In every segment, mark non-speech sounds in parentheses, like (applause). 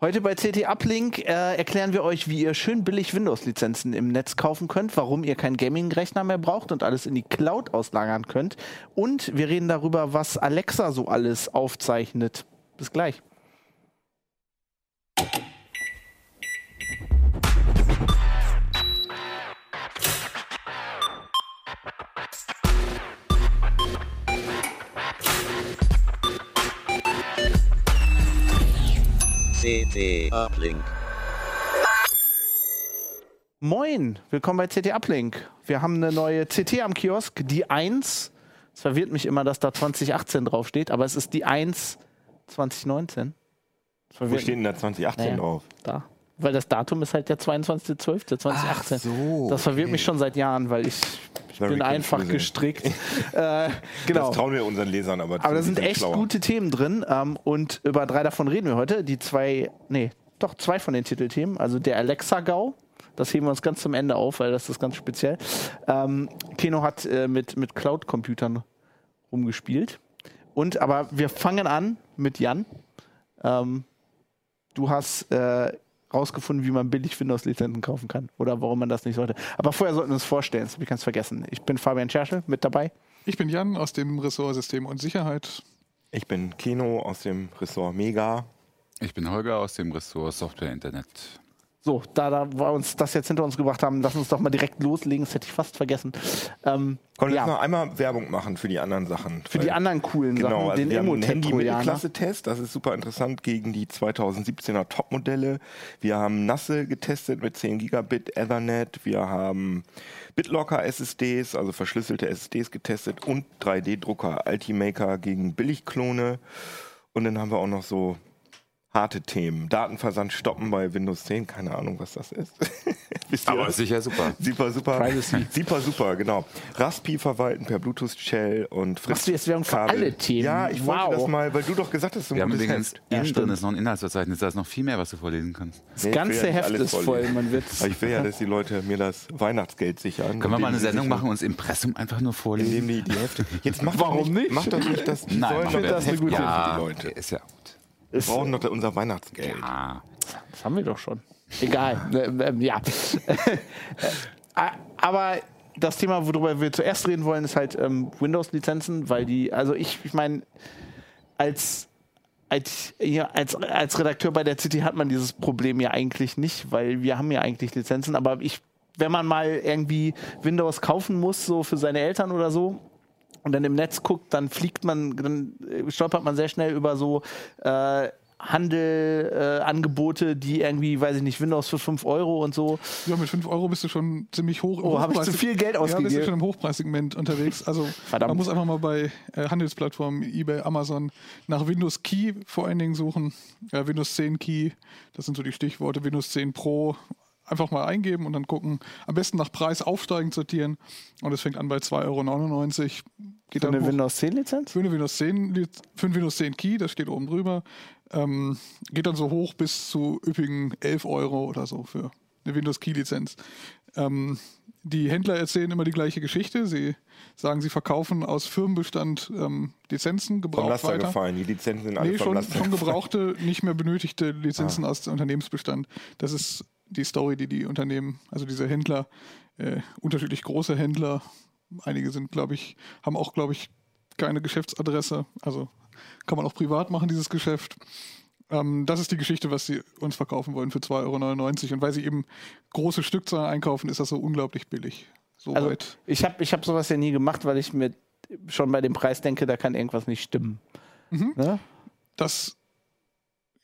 Heute bei CT Uplink äh, erklären wir euch, wie ihr schön billig Windows-Lizenzen im Netz kaufen könnt, warum ihr keinen Gaming-Rechner mehr braucht und alles in die Cloud auslagern könnt. Und wir reden darüber, was Alexa so alles aufzeichnet. Bis gleich. CT Uplink. Moin, willkommen bei CT Uplink. Wir haben eine neue CT am Kiosk, die 1. Es verwirrt mich immer, dass da 2018 draufsteht, aber es ist die 1 2019. Das Wo steht denn da 2018 Naja. drauf? Da. Weil das Datum ist halt der 22.12.2018. Ach so, das verwirrt okay. mich schon seit Jahren, weil ich, ich bin einfach confusing. gestrickt. (laughs) äh, genau. Das trauen wir unseren Lesern aber Aber da sind echt schlauer. gute Themen drin ähm, und über drei davon reden wir heute. Die zwei, nee, doch zwei von den Titelthemen. Also der Alexa-GAU, das heben wir uns ganz zum Ende auf, weil das ist ganz speziell. Ähm, Keno hat äh, mit, mit Cloud-Computern rumgespielt. Und, aber wir fangen an mit Jan. Ähm, du hast äh, rausgefunden, wie man billig Windows-Lizenzen kaufen kann oder warum man das nicht sollte. Aber vorher sollten wir uns vorstellen, das habe ich ganz vergessen. Ich bin Fabian Scherschel mit dabei. Ich bin Jan aus dem Ressort System und Sicherheit. Ich bin Keno aus dem Ressort Mega. Ich bin Holger aus dem Ressort Software Internet. So, da, da wir uns das jetzt hinter uns gebracht haben, lass uns doch mal direkt loslegen. Das hätte ich fast vergessen. Ähm, Können wir ja, jetzt noch einmal Werbung machen für die anderen Sachen? für die anderen coolen Genau, Sachen, also den wir haben einen Emotet-Trojaner. Handy-Mittelklasse-Test, das ist super interessant gegen die 2017er Top-Modelle. Wir haben Nasse getestet mit 10 Gigabit Ethernet, wir haben BitLocker SSDs, also verschlüsselte SSDs getestet und 3D-Drucker Altimaker gegen Billigklone. Und dann haben wir auch noch so harte Themen. Datenversand stoppen bei Windows 10, keine Ahnung, was das ist. (laughs) Aber das? sicher super. Super, super. Privacy. (laughs) Super, super, genau. Raspi verwalten per Bluetooth-Shell und Fritz. Machst du jetzt Werbung für alle Themen? Ja, ich Wow. wollte das mal, weil du doch gesagt hast, so ein Wir haben übrigens Heft. innen drin ist noch ein Inhaltsverzeichnis, da ist noch viel mehr, was du vorlesen kannst. Das Nee, ich ganze ja Heft ist voll. Man wird ich will ja, dass die Leute mir das Weihnachtsgeld sichern. Können wir mal eine Sendung machen und uns Impressum einfach nur vorlesen? Indem die, die Hälfte. Jetzt mach Warum nicht, nicht? Mach doch nicht das. Nein, wir das das. Eine gute ja, Leute. ist ja gut. Wir brauchen doch unser Weihnachtsgeld. Ah, Das haben wir doch schon. Egal. (laughs) ähm, ähm, ja. (laughs) Äh, Aber das Thema, worüber wir zuerst reden wollen, ist halt ähm, Windows-Lizenzen, weil die, also ich, ich meine, als, als, ja, als, als Redakteur bei der City hat man dieses Problem ja eigentlich nicht, weil wir haben ja eigentlich Lizenzen, aber ich, wenn man mal irgendwie Windows kaufen muss, so für seine Eltern oder so, und dann im Netz guckt, dann fliegt man, dann äh, stolpert man sehr schnell über so äh, Handelangebote, äh, die irgendwie, weiß ich nicht, Windows für 5 Euro und so. Ja, mit 5 Euro bist du schon ziemlich hoch. im Oh, hab ich zu viel Geld Ja, bist ausgegeben? du schon im Hochpreissegment unterwegs. Also Verdammt. man muss einfach mal bei äh, Handelsplattformen, eBay, Amazon nach Windows Key vor allen Dingen suchen. Äh, Windows 10 Key, das sind so die Stichworte. Windows 10 Pro einfach mal eingeben und dann gucken. Am besten nach Preis aufsteigend sortieren. Und es fängt an bei 2,99 Euro. Geht Für dann eine hoch. Windows 10 Lizenz? Für eine Windows 10, Liz- für ein Windows 10 Key, das steht oben drüber, ähm, geht dann so hoch bis zu üppigen 11 Euro oder so für eine Windows Key Lizenz. Ähm, die Händler erzählen immer die gleiche Geschichte. Sie sagen, sie verkaufen aus Firmenbestand ähm, Lizenzen, Vom gebraucht Laster weiter. gefallen. Die Lizenzen sind alle Nee, vom schon, schon gebrauchte, nicht mehr benötigte Lizenzen Ah. aus dem Unternehmensbestand. Das ist die Story, die die Unternehmen, also diese Händler, äh, unterschiedlich große Händler, einige sind, glaube ich, haben auch, glaube ich, keine Geschäftsadresse. Also kann man auch privat machen, dieses Geschäft. Ähm, das ist die Geschichte, was sie uns verkaufen wollen für 2,99 Euro. Und weil sie eben große Stückzahlen einkaufen, ist das so unglaublich billig. So Also weit. ich habe ich hab sowas ja nie gemacht, weil ich mir schon bei dem Preis denke, da kann irgendwas nicht stimmen. Ne? das,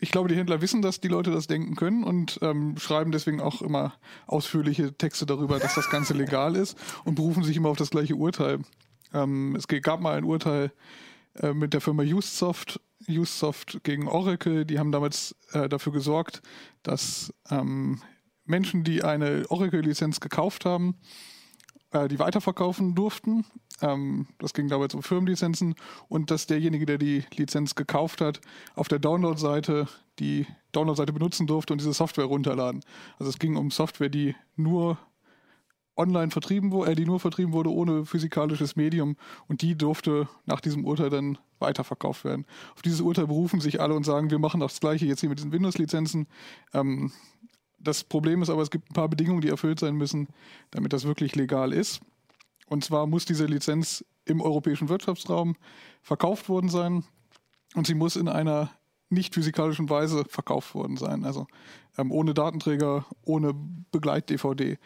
ich glaube, die Händler wissen, dass die Leute das denken können und ähm, schreiben deswegen auch immer ausführliche Texte darüber, dass das Ganze legal ist und berufen sich immer auf das gleiche Urteil. Ähm, es gab mal ein Urteil äh, mit der Firma Usesoft, Usesoft gegen Oracle. Die haben damals äh, dafür gesorgt, dass ähm, Menschen, die eine Oracle-Lizenz gekauft haben, äh, die weiterverkaufen durften. Ähm, das ging damals um Firmenlizenzen und dass derjenige, der die Lizenz gekauft hat, auf der Download-Seite die Download-Seite benutzen durfte und diese Software runterladen. Also es ging um Software, die nur online vertrieben wurde, äh, die nur vertrieben wurde ohne physikalisches Medium und die durfte nach diesem Urteil dann weiterverkauft werden. Auf dieses Urteil berufen sich alle und sagen, wir machen das gleiche jetzt hier mit diesen Windows-Lizenzen. Ähm, das Problem ist aber, es gibt ein paar Bedingungen, die erfüllt sein müssen, damit das wirklich legal ist. Und zwar muss diese Lizenz im europäischen Wirtschaftsraum verkauft worden sein und sie muss in einer nicht physikalischen Weise verkauft worden sein. Also ähm, ohne Datenträger, ohne Begleit-DVD.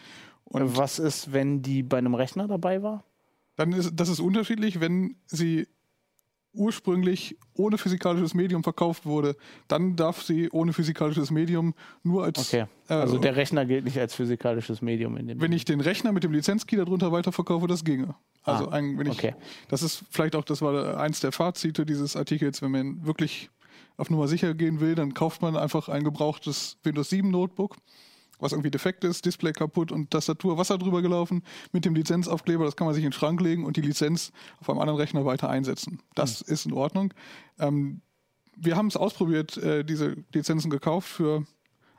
Und Was ist, wenn die bei einem Rechner dabei war? dann ist das ist unterschiedlich, wenn sie ursprünglich ohne physikalisches Medium verkauft wurde, dann darf sie ohne physikalisches Medium nur als Okay. äh, Also der Rechner gilt nicht als physikalisches Medium in dem wenn ich den Rechner mit dem Lizenzkey darunter weiterverkaufe, das ginge. Also Ah, ein, wenn ich, okay. das ist vielleicht auch, das war eins der Fazite dieses Artikels, wenn man wirklich auf Nummer sicher gehen will, dann kauft man einfach ein gebrauchtes Windows 7 Notebook, was irgendwie defekt ist, Display kaputt und Tastatur Wasser drüber gelaufen mit dem Lizenzaufkleber, das kann man sich in den Schrank legen und die Lizenz auf einem anderen Rechner weiter einsetzen. Das Hm. ist in Ordnung. Ähm, wir haben es ausprobiert, äh, diese Lizenzen gekauft für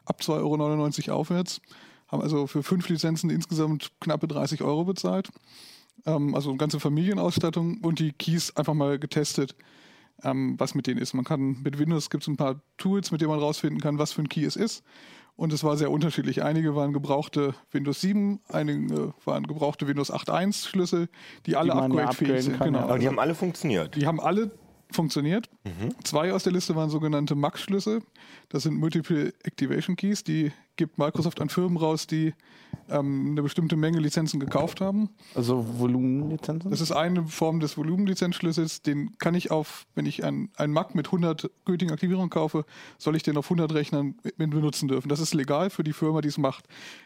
ab 2,99 Euro aufwärts. Haben also für fünf Lizenzen insgesamt knappe 30 Euro bezahlt. Ähm, also eine ganze Familienausstattung und die Keys einfach mal getestet, ähm, was mit denen ist. Man kann mit Windows gibt es ein paar Tools, mit denen man rausfinden kann, was für ein Key es ist. Und es war sehr unterschiedlich. Einige waren gebrauchte Windows 7, einige waren gebrauchte Windows 8.1 Schlüssel, die alle upgradefähig sind. kann, Genau. Aber die haben alle funktioniert. Die haben alle funktioniert. Zwei aus der Liste waren sogenannte MAX-Schlüssel. Das sind Multiple Activation Keys. Die gibt Microsoft an Firmen raus, die ähm, eine bestimmte Menge Lizenzen gekauft haben. Also Volumenlizenzen? Das ist eine Form des Volumenlizenzschlüssels. Den kann ich auf, wenn ich ein, ein Mac mit 100 gültigen Aktivierungen kaufe, soll ich den auf 100 Rechnern mit benutzen dürfen. Das ist legal für die Firma, die es macht.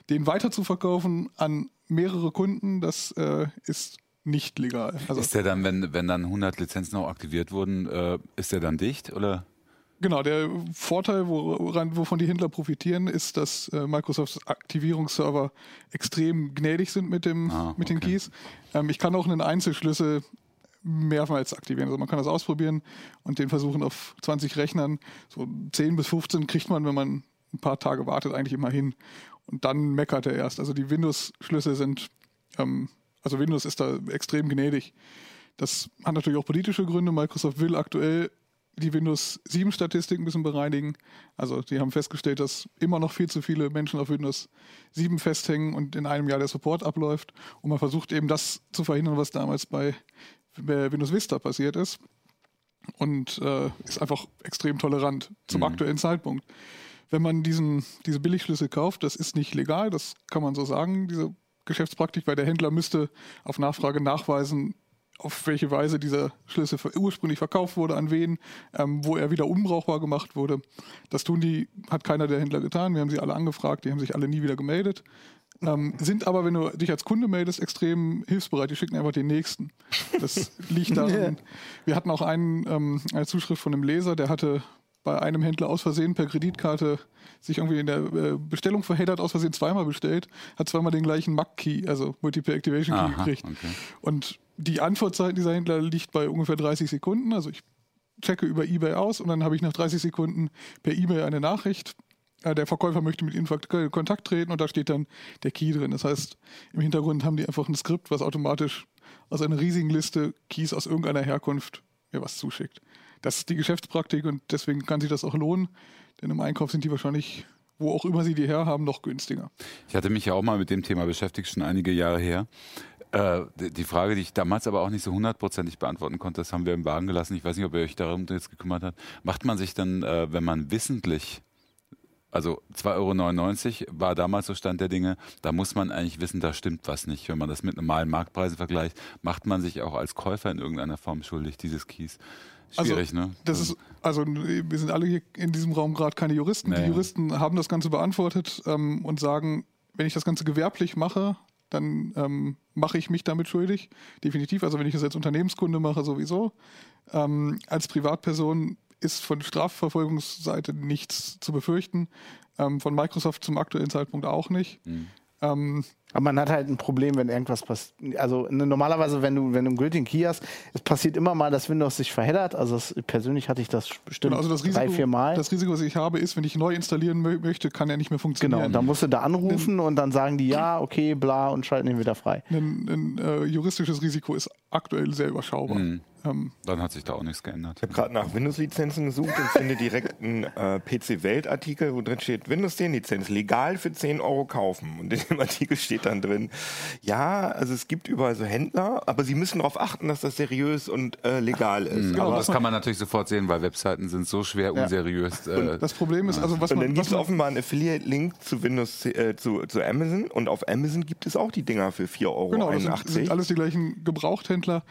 Den weiter zu verkaufen an mehrere Kunden, das äh, ist nicht legal. Also Ist der dann, wenn, wenn dann 100 Lizenzen auch aktiviert wurden, äh, ist der dann dicht oder? Genau, der Vorteil, woran, wovon die Händler profitieren, ist, dass äh, Microsofts Aktivierungsserver extrem gnädig sind mit, dem, Ah, mit den okay. Keys. Ähm, ich kann auch einen Einzelschlüssel mehrmals aktivieren. Also man kann das ausprobieren und den versuchen auf 20 Rechnern. So 10 bis 15 kriegt man, wenn man ein paar Tage wartet, eigentlich immer hin. Und dann meckert er erst. Also die Windows-Schlüssel sind, ähm, also Windows ist da extrem gnädig. Das hat natürlich auch politische Gründe. Microsoft will aktuell die Windows 7 Statistik ein bisschen bereinigen. Also die haben festgestellt, dass immer noch viel zu viele Menschen auf Windows 7 festhängen und in einem Jahr der Support abläuft. Und man versucht eben das zu verhindern, was damals bei Windows Vista passiert ist. Und äh, ist einfach extrem tolerant zum aktuellen Zeitpunkt. Wenn man diesen, diese Billigschlüssel kauft, das ist nicht legal, das kann man so sagen, diese Geschäftspraktik, weil der Händler müsste auf Nachfrage nachweisen, auf welche Weise dieser Schlüssel ursprünglich verkauft wurde, an wen, ähm, wo er wieder unbrauchbar gemacht wurde. Das tun die, hat keiner der Händler getan. Wir haben sie alle angefragt, die haben sich alle nie wieder gemeldet. Ähm, sind aber, wenn du dich als Kunde meldest, extrem hilfsbereit. Die schicken einfach den nächsten. Das (laughs) liegt daran. Wir hatten auch einen, ähm, eine Zuschrift von einem Leser, der hatte bei einem Händler aus Versehen per Kreditkarte sich irgendwie in der äh, Bestellung verheddert, aus Versehen zweimal bestellt, hat zweimal den gleichen MAC-Key, also Multiple Activation Key Aha, gekriegt. okay. Und die Antwortzeit dieser Händler liegt bei ungefähr 30 Sekunden. Also ich checke über eBay aus und dann habe ich nach 30 Sekunden per E-Mail eine Nachricht. äh, Der Verkäufer möchte mit Ihnen in Kontakt treten und da steht dann der Key drin. Das heißt, im Hintergrund haben die einfach ein Skript, was automatisch aus einer riesigen Liste Keys aus irgendeiner Herkunft mir was zuschickt. Das ist die Geschäftspraktik und deswegen kann sich das auch lohnen, denn im Einkauf sind die wahrscheinlich, wo auch immer sie die herhaben, noch günstiger. Ich hatte mich ja auch mal mit dem Thema beschäftigt, schon einige Jahre her. Äh, die- Frage, die ich damals aber auch nicht so hundertprozentig beantworten konnte, das haben wir im Wagen gelassen. Ich weiß nicht, ob ihr euch darum jetzt gekümmert habt. Macht man sich dann, äh, wenn man wissentlich, also 2,99 Euro war damals so Stand der Dinge, da muss man eigentlich wissen, da stimmt was nicht. Wenn man das mit normalen Marktpreisen vergleicht, macht man sich auch als Käufer in irgendeiner Form schuldig, dieses Keys. Schwierig, also, ne? Das ist, also wir sind alle hier in diesem Raum gerade keine Juristen. Naja. Die Juristen haben das Ganze beantwortet ähm, und sagen, wenn ich das Ganze gewerblich mache, dann ähm, mache ich mich damit schuldig. Definitiv. Also wenn ich das als Unternehmenskunde mache, sowieso. Ähm, als Privatperson ist von Strafverfolgungsseite nichts zu befürchten. Ähm, von Microsoft zum aktuellen Zeitpunkt auch nicht. Mhm. Aber man hat halt ein Problem, wenn irgendwas passiert. Also ne, normalerweise, wenn du, wenn du einen gültigen Key hast, es passiert immer mal, dass Windows sich verheddert. Also das, persönlich hatte ich das bestimmt Genau, also das drei, Risiko, vier Mal. das Risiko, was ich habe, ist, wenn ich neu installieren mö möchte, kann er nicht mehr Genau, funktionieren. und dann musst du da anrufen und dann sagen die ja, okay, bla und schalten ihn wieder frei. ein, ein äh, juristisches Risiko ist aktuell sehr überschaubar. Mhm. Ähm, Dann hat sich da auch nichts geändert. Ich habe gerade nach Windows-Lizenzen gesucht und finde direkt einen äh, PC-Welt-Artikel, wo drin steht, Windows 10-Lizenz legal für 10 Euro kaufen. Und in dem Artikel steht dann drin, ja, also es gibt überall so Händler, aber sie müssen darauf achten, dass das seriös und äh, legal ist. Aber Aber das kann man natürlich sofort sehen, weil Webseiten sind so schwer unseriös. Äh, das Problem ist, also was und dann man, gibt was es man offenbar einen Affiliate-Link zu Windows, äh, zu, zu Amazon und auf Amazon gibt es auch die Dinger für 4,81 Euro. Genau, das sind, sind alles die gleichen Gebrauchthändler.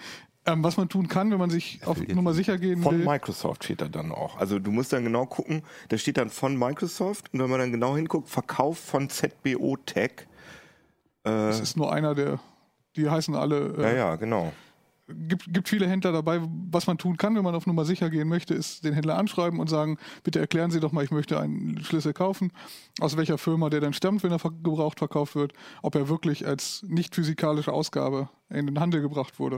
Ähm, was man tun kann, wenn man sich auf Nummer sicher gehen Von will. Microsoft steht da dann auch. Also du musst dann genau gucken, da steht dann von Microsoft und wenn man dann genau hinguckt, Verkauf von ZBO Tech. Das ist nur einer der, die heißen alle. Ja, Äh, ja, genau. gibt, gibt viele Händler dabei. Was man tun kann, wenn man auf Nummer sicher gehen möchte, ist den Händler anschreiben und sagen, bitte erklären Sie doch mal, ich möchte einen Schlüssel kaufen, aus welcher Firma der dann stammt, wenn er gebraucht verkauft wird, ob er wirklich als nicht physikalische Ausgabe in den Handel gebracht wurde.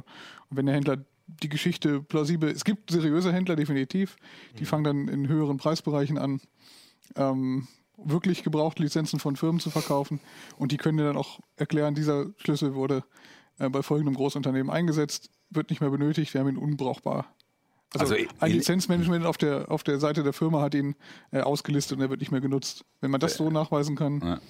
Und wenn der Händler die Geschichte plausibel, es gibt seriöse Händler definitiv, die fangen dann in höheren Preisbereichen an, ähm, wirklich gebrauchte Lizenzen von Firmen zu verkaufen und die können dir dann auch erklären, dieser Schlüssel wurde äh, bei folgendem Großunternehmen eingesetzt, wird nicht mehr benötigt, wir haben ihn unbrauchbar. Also, Also, ein Lizenzmanagement auf der, auf der Seite der Firma hat ihn äh, ausgelistet und er wird nicht mehr genutzt. Wenn man das so nachweisen kann, Ja.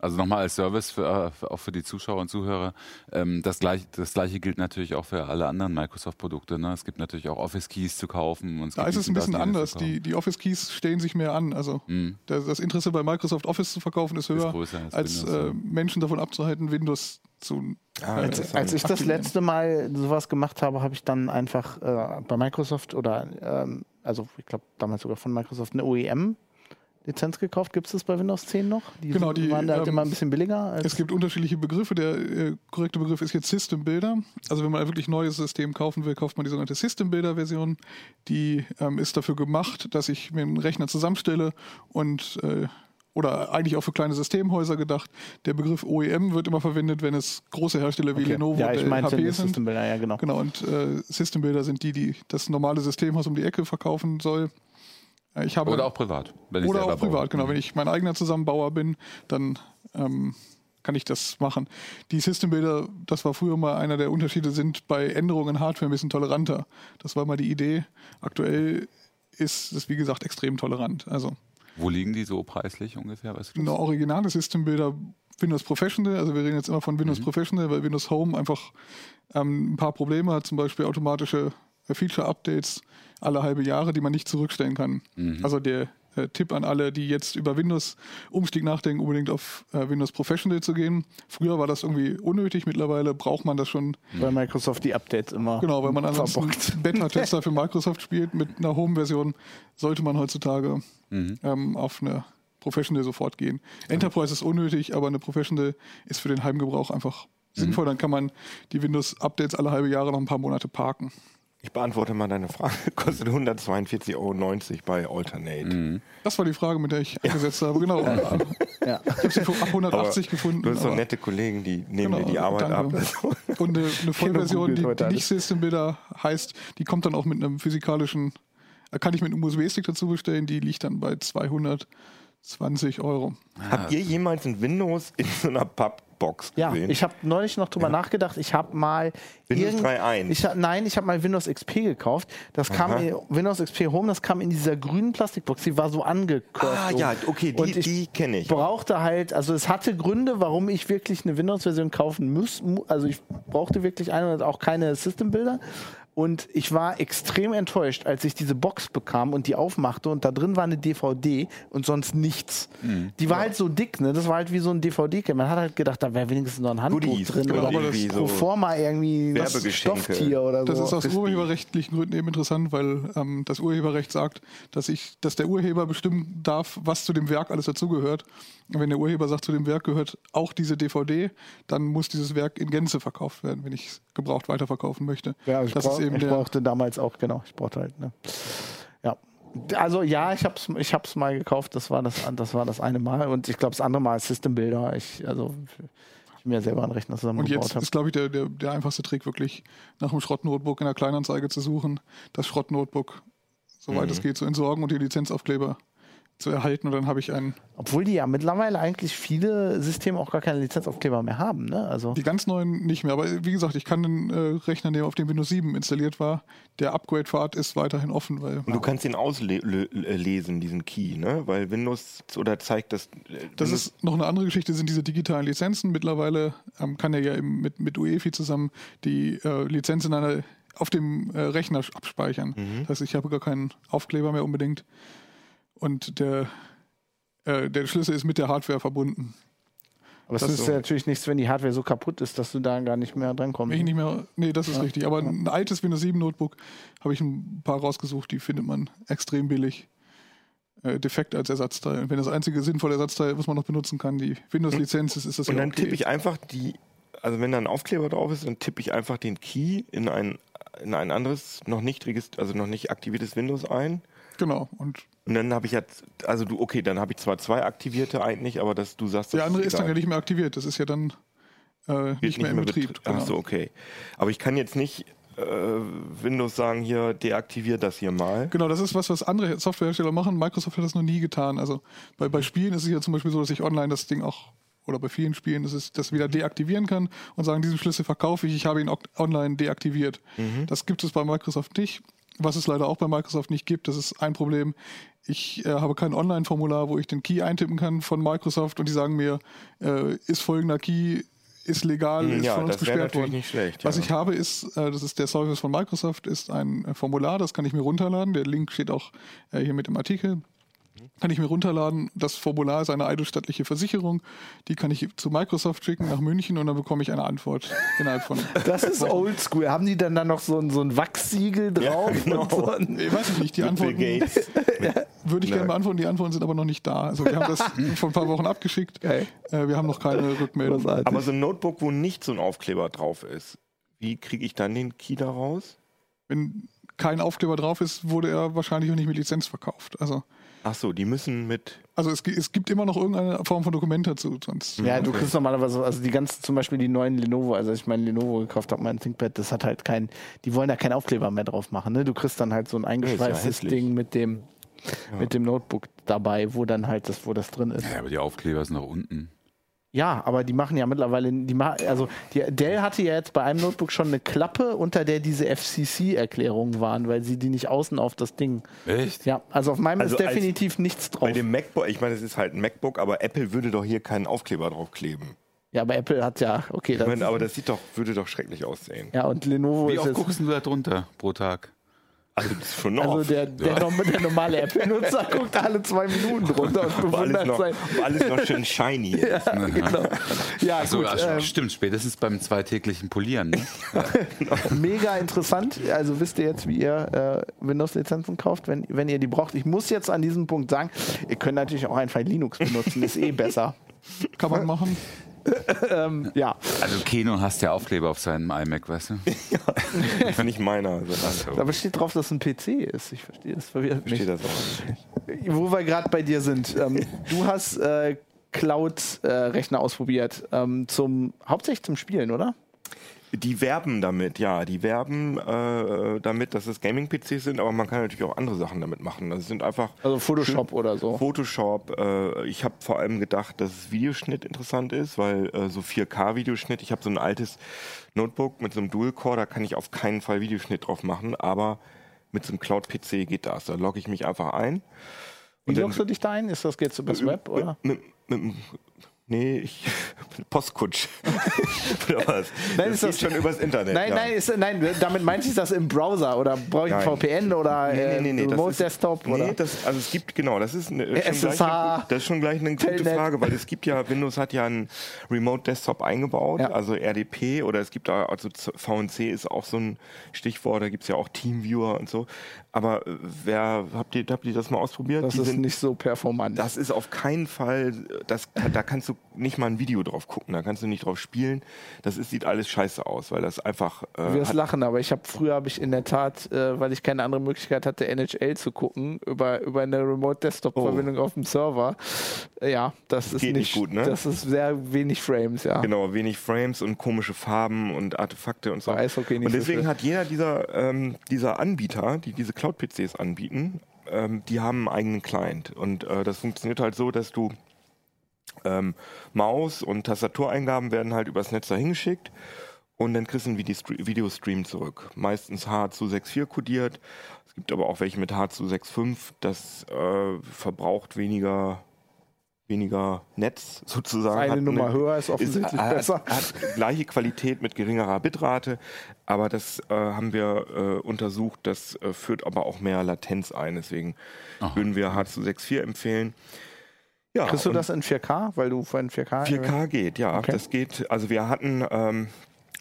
Also nochmal als Service für, äh, für, auch für die Zuschauer und Zuhörer. Ähm, das, gleich, das gleiche gilt natürlich auch für alle anderen Microsoft-Produkte. Ne? Es gibt natürlich auch Office-Keys zu kaufen. Und es da gibt ist es ein bisschen anders. Die, die Office-Keys stehen sich mehr an. Also das, das Interesse bei Microsoft Office zu verkaufen ist höher, größer als als äh. Menschen davon abzuhalten, Windows zu Ah, äh, interessant. Als ich das letzte Mal sowas gemacht habe, habe ich dann einfach äh, bei Microsoft oder, ähm, also ich glaube damals sogar von Microsoft, eine OEM-Lizenz gekauft. Gibt es das bei Windows 10 noch? Die, Genau, die, waren halt ähm, immer ein bisschen billiger. Als Es gibt unterschiedliche Begriffe. Der äh, korrekte Begriff ist jetzt System Builder. Also wenn man ein wirklich neues System kaufen will, kauft man die sogenannte System Builder Version. Die ähm, ist dafür gemacht, dass ich mir einen Rechner zusammenstelle und äh, oder eigentlich auch für kleine Systemhäuser gedacht. Der Begriff OEM wird immer verwendet, wenn es große Hersteller wie okay. Lenovo ja, ich meinte HP sind. System Builder, ja genau. Genau, und äh, System Builder sind die, die das normale Systemhaus um die Ecke verkaufen soll. Habe Oder auch privat. Oder auch privat, baue. genau. Wenn ich mein eigener Zusammenbauer bin, dann ähm, kann ich das machen. Die Systembilder, das war früher mal einer der Unterschiede, sind bei Änderungen Hardware ein bisschen toleranter. Das war mal die Idee. Aktuell ist es, wie gesagt, extrem tolerant. Also Wo liegen die so preislich ungefähr? Weißt du eine originale Systembilder Windows Professional, also wir reden jetzt immer von Windows Mhm. Professional, weil Windows Home einfach ähm, ein paar Probleme hat, zum Beispiel automatische Feature-Updates alle halbe Jahre, die man nicht zurückstellen kann. Mhm. Also der äh, Tipp an alle, die jetzt über Windows-Umstieg nachdenken, unbedingt auf äh, Windows Professional zu gehen. Früher war das irgendwie unnötig, mittlerweile braucht man das schon, Weil Microsoft die Updates immer genau, weil man ansonsten. (laughs) Beta-Tester für Microsoft spielt. Mit einer Home-Version sollte man heutzutage Mhm. ähm, auf eine Professional sofort gehen. Enterprise ist unnötig, aber eine Professional ist für den Heimgebrauch einfach Mhm. sinnvoll. Dann kann man die Windows-Updates alle halbe Jahre noch ein paar Monate parken. Ich beantworte mal deine Frage. (laughs) Kostet 142,90 Euro bei Alternate. Das war die Frage, mit der ich angesetzt habe. Genau. (laughs) Ja. Ich habe sie für ab 180 gefunden. Du hast aber- nette Also, Kollegen, die nehmen Genau, dir die Arbeit danke. ab. (laughs) Und eine, eine Vollversion, die, die nicht. System Builder heißt, die kommt dann auch mit einem physikalischen, äh, kann ich mit einem USB-Stick dazu bestellen, die liegt dann bei 220 Euro. Habt ihr jemals ein Windows in so einer Ja, gesehen? ich habe neulich noch drüber nachgedacht. Ich habe mal Windows irgend- 3.1. Ich nein, ich habe mal Windows XP gekauft. Das kam in, Windows XP Home. Das kam in dieser grünen Plastikbox. Die war so angekürzt. ah ja, okay, die, Und ich die kenne ich. brauchte halt, also es hatte Gründe, warum ich wirklich eine Windows-Version kaufen muss. mu- Also ich brauchte wirklich eine und auch keine System-Bilder. Und ich war extrem enttäuscht, als ich diese Box bekam und die aufmachte und da drin war eine DVD und sonst nichts. Die war halt so dick, ne? Das war halt wie so ein DVD-Kit. Man hat halt gedacht, da wäre wenigstens noch ein Handbuch Goodies, drin genau, oder irgendwie pro so forma irgendwie das. Stofftier oder Das so. ist aus Crispy. urheberrechtlichen Gründen eben interessant, weil ähm, das Urheberrecht sagt, dass ich, dass der Urheber bestimmen darf, was zu dem Werk alles dazugehört. Und wenn der Urheber sagt, zu dem Werk gehört auch diese DVD, dann muss dieses Werk in Gänze verkauft werden, wenn ich es gebraucht weiterverkaufen möchte. ja, ich, das ist eben ich der, brauchte damals auch, genau, ich brauchte halt, ne? Ja. Also ja, ich hab's, ich hab's mal gekauft, das war das, das war das eine Mal und ich glaube das andere Mal ist System Builder. Ich, also ich mir selber einen Rechner Und zusammengebaut jetzt habe. ist, glaube ich, der, der, der einfachste Trick, wirklich nach einem Schrottnotebook in der Kleinanzeige zu suchen, das Schrottnotebook, soweit es geht, zu entsorgen und die Lizenzaufkleber zu erhalten. Und dann habe ich einen. Obwohl die ja mittlerweile eigentlich viele Systeme auch gar keine Lizenzaufkleber mehr haben, ne? Also Die ganz neuen nicht mehr. Aber wie gesagt, ich kann den äh, Rechner, der auf dem Windows 7 installiert war, der Upgrade-Pfad ist weiterhin offen, weil Und du kannst ihn auslesen, diesen Key, ne? Weil Windows oder zeigt das. äh, Das ist noch eine andere Geschichte, sind diese digitalen Lizenzen. Mittlerweile ähm, kann er ja eben mit, mit UEFI zusammen die äh, Lizenz in einer, auf dem äh, Rechner abspeichern. Mhm. Das heißt, ich habe gar keinen Aufkleber mehr unbedingt. Und der, äh, der Schlüssel ist mit der Hardware verbunden. aber es das ist so. ja natürlich nichts, wenn die Hardware so kaputt ist, dass du da gar nicht mehr drankommst. Ich nicht mehr, nee, das ist richtig. Aber ein altes Windows 7 Notebook habe ich ein paar rausgesucht, die findet man extrem billig. Äh, defekt als Ersatzteil. Und wenn das einzige sinnvolle Ersatzteil, was man noch benutzen kann, die Windows-Lizenz ist, ist das Und ja dann okay. tippe ich einfach die, also wenn da ein Aufkleber drauf ist, dann tippe ich einfach den Key in ein, in ein anderes, noch nicht also noch nicht aktiviertes Windows ein. Genau. Und Und dann habe ich jetzt, also du, okay, dann habe ich zwar zwei aktivierte eigentlich, aber dass du sagst, der das andere ist dann ja nicht mehr aktiviert. Das ist ja dann äh, Wird nicht, mehr im Betrieb. betrie- genau. Ach so, okay. Aber ich kann jetzt nicht äh, Windows sagen, hier, deaktiviert das hier mal. Genau, das ist was, was andere Softwarehersteller machen. Microsoft hat das noch nie getan. Also bei, bei Spielen ist es ja zum Beispiel so, dass ich online das Ding auch, oder bei vielen Spielen, dass ich das wieder deaktivieren kann und sagen, diesen Schlüssel verkaufe ich, ich habe ihn online deaktiviert. Das gibt es bei Microsoft nicht. Was es leider auch bei Microsoft nicht gibt, das ist ein Problem. Ich äh, habe kein Online-Formular, wo ich den Key eintippen kann von Microsoft und die sagen mir, äh, ist folgender Key, ist legal, ist Hm, Ja, von uns gesperrt worden. nicht schlecht. Was ja. ich habe ist, äh, das ist der Service von Microsoft, ist ein äh, Formular, das kann ich mir runterladen. Der Link steht auch äh, hier mit im Artikel. Kann ich mir runterladen. Das Formular ist eine eidesstattliche Versicherung. Die kann ich zu Microsoft schicken nach München und dann bekomme ich eine Antwort innerhalb von. (laughs) Das ist oldschool. Haben die dann da noch so ein, so ein Wachssiegel drauf? genau. und so ein, Ich weiß nicht, die Antworten Gates. (laughs) würde ich gerne Ja. beantworten. Die Antworten sind aber noch nicht da. Also wir haben das (laughs) vor ein paar Wochen abgeschickt. Geil. Äh, wir haben noch keine Rückmeldung. Aber so ein Notebook, wo nicht so ein Aufkleber drauf ist, wie kriege ich dann den Key da raus? Wenn kein Aufkleber drauf ist, wurde er wahrscheinlich auch nicht mit Lizenz verkauft. Also Ach so, die müssen mit. Also es, es gibt immer noch irgendeine Form von Dokument dazu. Sonst Ja, du kriegst normalerweise, also die ganzen, zum Beispiel die neuen Lenovo, also als ich meinen Lenovo gekauft habe, mein ThinkPad, das hat halt kein, die wollen da keinen Aufkleber mehr drauf machen. Ne? Du kriegst dann halt so ein eingeschweißtes hässlich. Ding mit dem, mit dem Notebook dabei, wo dann halt das, wo das drin ist. Ja, aber die Aufkleber sind nach unten. Ja, aber die machen ja mittlerweile, die ma also die, Dell hatte ja jetzt bei einem Notebook schon eine Klappe, unter der diese FCC-Erklärungen waren, weil sie die nicht außen auf das Ding. Echt? Ja, also auf meinem Also ist als- definitiv nichts drauf. Bei dem MacBook, ich meine, es ist halt ein MacBook, aber Apple würde doch hier keinen Aufkleber drauf kleben. Ja, aber Apple hat ja, okay, Ich das, meine, aber das sieht doch, würde doch schrecklich aussehen. ja und Lenovo Wie ist oft jetzt, guckst du da drunter pro Tag? Also das ist schon also oft. der, der, norm- der normale Apple-Nutzer (laughs) guckt alle zwei Minuten drunter und alles bewundert noch, sein. wo alles noch schön shiny (laughs) ist. Ja, genau. Ja, Achso, gut. ach, ähm, stimmt, spätestens beim zweitäglichen Polieren. Ne? (laughs) mega interessant. Also wisst ihr jetzt, wie ihr äh, Windows-Lizenzen kauft, wenn, wenn ihr die braucht. Ich muss jetzt an diesem Punkt sagen, ihr könnt natürlich auch einfach Linux benutzen, ist eh besser. kann man machen. (laughs) ähm, ja, Also Keno hast ja Aufkleber auf seinem iMac, weißt du? (laughs) Ist nicht meiner. Also das aber steht drauf, dass es ein PC ist. Ich verstehe, das verwirrt mich. das auch nicht. Wo wir gerade bei dir sind. Ähm, du hast äh, Cloud-Rechner ausprobiert, ähm, zum, hauptsächlich zum Spielen, oder? Die werben damit, ja. Die werben äh, damit, dass es Gaming-PCs sind, aber man kann natürlich auch andere Sachen damit machen. Das sind einfach Also Photoshop oder so. Photoshop. Äh, ich habe vor allem gedacht, dass Videoschnitt interessant ist, weil äh, so 4K-Videoschnitt, ich habe so ein altes Notebook mit so einem Dual-Core, da kann ich auf keinen Fall Videoschnitt drauf machen, aber mit so einem Cloud-PC geht das. Da logge ich mich einfach ein. Wie loggst du dich da ein? Ist das jetzt übers Web, oder? Mit, mit, mit, nee, ich. (laughs) Postkutsch. (laughs) oder was? Nein, das ist das- schon übers Internet. Nein, ja. nein, ist, nein, damit meinte ich das im Browser oder brauche ich ein. VPN oder Nee, äh, nee, nee, das Remote ist- Desktop Nee, oder? das, also es gibt, genau, das ist, eine, schon SSH, gleich eine, das ist schon gleich eine gute Telnet. Frage, weil es gibt ja, Windows hat ja einen Remote Desktop eingebaut, Ja. also RDP oder es gibt da, also VNC ist auch so ein Stichwort, da gibt es ja auch Teamviewer und so. Aber äh, wer, habt ihr, habt ihr das mal ausprobiert? Das Die ist sind- nicht so performant. das ist auf keinen Fall, das, da kannst du nicht mal ein Video drauf gucken, da kannst du nicht drauf spielen. Das ist, sieht alles scheiße aus, weil das einfach. Du Äh, wirst hat, lachen, aber ich habe früher habe ich in der Tat, äh, weil ich keine andere Möglichkeit hatte, NHL zu gucken, über, über eine Remote-Desktop-Verbindung auf dem Server. Ja, das ist geht nicht nicht gut, ne? Das ist sehr wenig Frames, ja. Genau, wenig Frames und komische Farben und Artefakte und so. Eishockey nicht und so deswegen schlimm. hat jeder dieser, ähm, dieser Anbieter, die diese Cloud-PCs anbieten, ähm, die haben einen eigenen Client. Und äh, das funktioniert halt so, dass du ähm, Maus und Tastatureingaben werden halt übers Netz dahin geschickt und dann kriegst du einen Videostre- Videostream zurück. Meistens H264 kodiert. Es gibt aber auch welche mit H265. Das äh, verbraucht weniger, weniger Netz (laughs) sozusagen. Eine Hat Nummer höher ist offensichtlich hat, besser. Hat gleiche Qualität mit geringerer Bitrate, aber das äh, haben wir äh, untersucht. Das äh, führt aber auch mehr Latenz ein. Deswegen Aha. würden wir H264 empfehlen. Ja, Kriegst du das in 4K, weil du vorhin 4K 4K geht, ja. Okay. Das geht. Also wir hatten, ähm,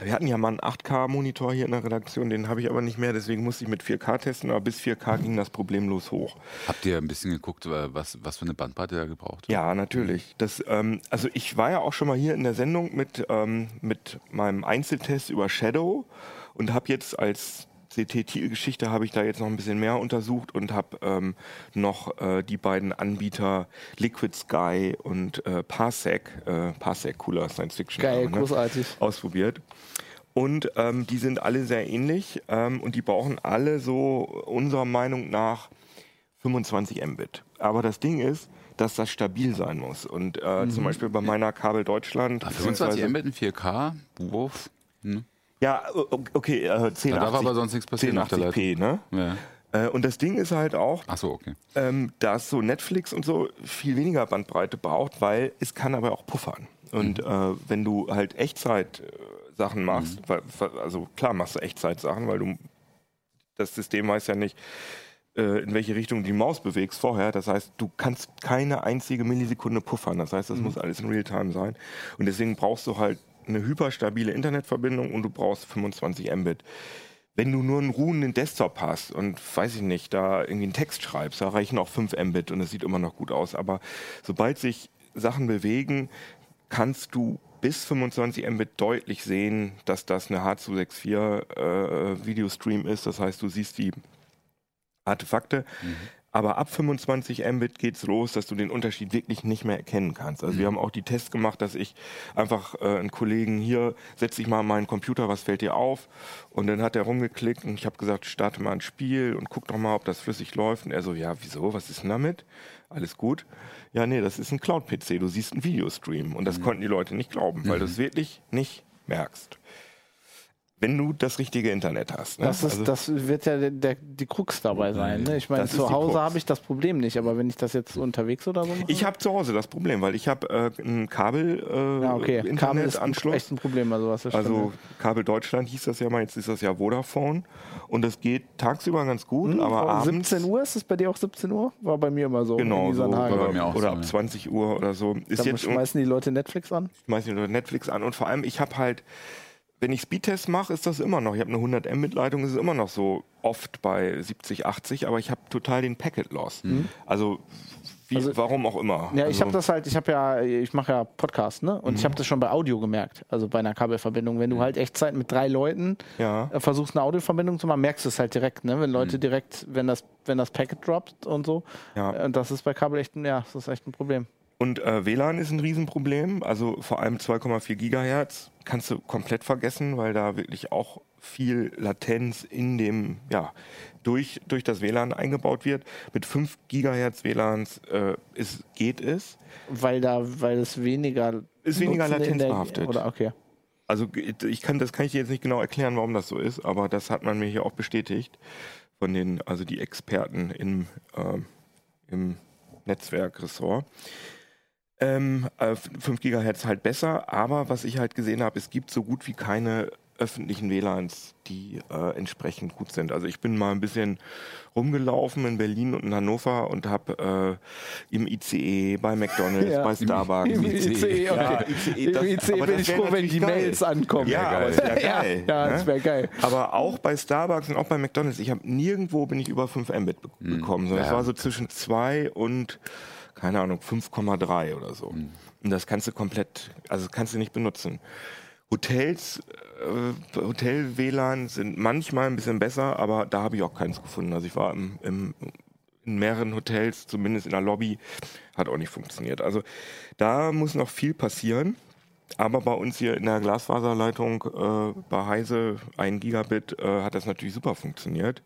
wir hatten ja mal einen 8K-Monitor hier in der Redaktion, den habe ich aber nicht mehr, deswegen musste ich mit 4K testen, aber bis 4K ging das problemlos hoch. Habt ihr ein bisschen geguckt, was, was für eine Bandbreite da gebraucht wird? Ja, natürlich. Das, ähm, also ich war ja auch schon mal hier in der Sendung mit, ähm, mit meinem Einzeltest über Shadow und habe jetzt als CT-Geschichte habe ich da jetzt noch ein bisschen mehr untersucht und habe ähm, noch äh, die beiden Anbieter Liquid Sky und äh, Parsec, äh, Parsec cooler Science Fiction, Geil, ne? großartig. ausprobiert. Und ähm, die sind alle sehr ähnlich ähm, und die brauchen alle so unserer Meinung nach 25 Mbit. Aber das Ding ist, dass das stabil sein muss. Und äh, Mhm. zum Beispiel bei meiner Kabel Deutschland. Ah, 25 beziehungsweise- Mbit in 4K, Wurf. Hm. Ja, okay, äh, 1080, Da darf aber sonst nichts passieren auf der 1080p, ne? Ja. Äh, und das Ding ist halt auch, so, okay. ähm, dass so Netflix und so viel weniger Bandbreite braucht, weil es kann aber auch puffern. Und äh, wenn du halt Echtzeit-Sachen machst, weil, weil- also klar machst du Echtzeit-Sachen, weil du das System weiß ja nicht, äh, in welche Richtung die Maus bewegst vorher. Das heißt, du kannst keine einzige Millisekunde puffern. Das heißt, das muss alles in Realtime sein. Und deswegen brauchst du halt eine hyperstabile Internetverbindung und du brauchst 25 Mbit. Wenn du nur einen ruhenden Desktop hast und weiß ich nicht, da irgendwie einen Text schreibst, da reichen auch 5 Mbit und es sieht immer noch gut aus. Aber sobald sich Sachen bewegen, kannst du bis 25 Mbit deutlich sehen, dass das eine H264 äh, Videostream ist. Das heißt, du siehst die Artefakte. Aber ab 25 Mbit geht's los, dass du den Unterschied wirklich nicht mehr erkennen kannst. Also wir haben auch die Tests gemacht, dass ich einfach äh, einen Kollegen hier, setz dich mal an meinen Computer, was fällt dir auf? Und dann hat er rumgeklickt und ich habe gesagt, starte mal ein Spiel und guck doch mal, ob das flüssig läuft. Und er so, ja, wieso? Was ist denn damit? Alles gut. Ja, nee, das ist ein Cloud-PC. Du siehst einen Videostream. Und das konnten die Leute nicht glauben, weil du es wirklich nicht merkst. Wenn du das richtige Internet hast. Ne? Das, ist, Also- das wird ja der, der, die Krux dabei sein. Ne? Ich meine, zu Hause habe ich das Problem nicht, aber wenn ich das jetzt unterwegs oder so mache. Ich habe zu Hause das Problem, weil ich habe äh, einen Kabel äh, ja, okay. Kabel ist ein, Internetanschluss. echt ein Problem, also was Also Kabel Deutschland hieß das ja mal, jetzt ist das ja Vodafone und das geht tagsüber ganz gut, Hm, aber abends 17 Uhr ist es bei dir auch 17 Uhr? War bei mir immer so. genau in so Isernhagen. War bei oder, mir auch oder so, ab ja. 20 Uhr oder so ist jetzt schmeißen die Leute Netflix an. schmeißen die Leute Netflix an und vor allem ich habe halt wenn ich Speedtests mache, ist das immer noch. Ich habe eine 100 Mbit Leitung, ist es immer noch so oft bei 70, 80, aber ich habe total den Packet Loss. Also, wie, Also- warum auch immer. Ja, ich also, habe das halt, ich habe ja, ich mache ja Podcast, ne? Und ich Mhm. habe das schon bei Audio gemerkt, also bei einer Kabelverbindung. Wenn du halt Echtzeit mit drei Leuten Ja. äh, versuchst, eine Audioverbindung zu machen, merkst du es halt direkt, ne? Wenn Leute direkt, wenn das, wenn das Packet droppt und so. Ja. Äh, das ist bei Kabel echt ja, das ist echt ein Problem. Und äh, WLAN ist ein Riesenproblem. Also vor allem 2,4 Gigahertz kannst du komplett vergessen, weil da wirklich auch viel Latenz in dem, ja, durch, durch das WLAN eingebaut wird. Mit 5 Gigahertz WLANs äh, ist, geht es. Weil da, weil es weniger Ist weniger latenzbehaftet. Oder okay. Also ich kann, das kann ich dir jetzt nicht genau erklären, warum das so ist, aber das hat man mir hier auch bestätigt von den, also die Experten im, ähm, im Netzwerkressort. Ähm, äh, 5 Gigahertz halt besser, aber was ich halt gesehen habe, es gibt so gut wie keine öffentlichen WLANs, die äh, entsprechend gut sind. Also ich bin mal ein bisschen rumgelaufen in Berlin und in Hannover und habe äh, im ICE, bei McDonalds, Ja. bei Starbucks. Im ICE, okay. Ja, ICE, das- Im ICE bin ich wär froh, wenn die geil. Mails ankommen. Ja, aber es wäre geil. Ja, ne? das wäre geil. Aber auch bei Starbucks und auch bei McDonalds, ich habe nirgendwo bin ich über 5 Mbit be bekommen. sondern es Ja. war so zwischen 2 und keine Ahnung, 5,3 oder so. Und das kannst du komplett, also das kannst du nicht benutzen. Hotels, äh, Hotel-WLAN sind manchmal ein bisschen besser, aber da habe ich auch keins gefunden. Also ich war im, im, in mehreren Hotels, zumindest in der Lobby, hat auch nicht funktioniert. Also da muss noch viel passieren. Aber bei uns hier in der Glasfaserleitung äh, bei Heise 1 Gigabit äh, hat das natürlich super funktioniert.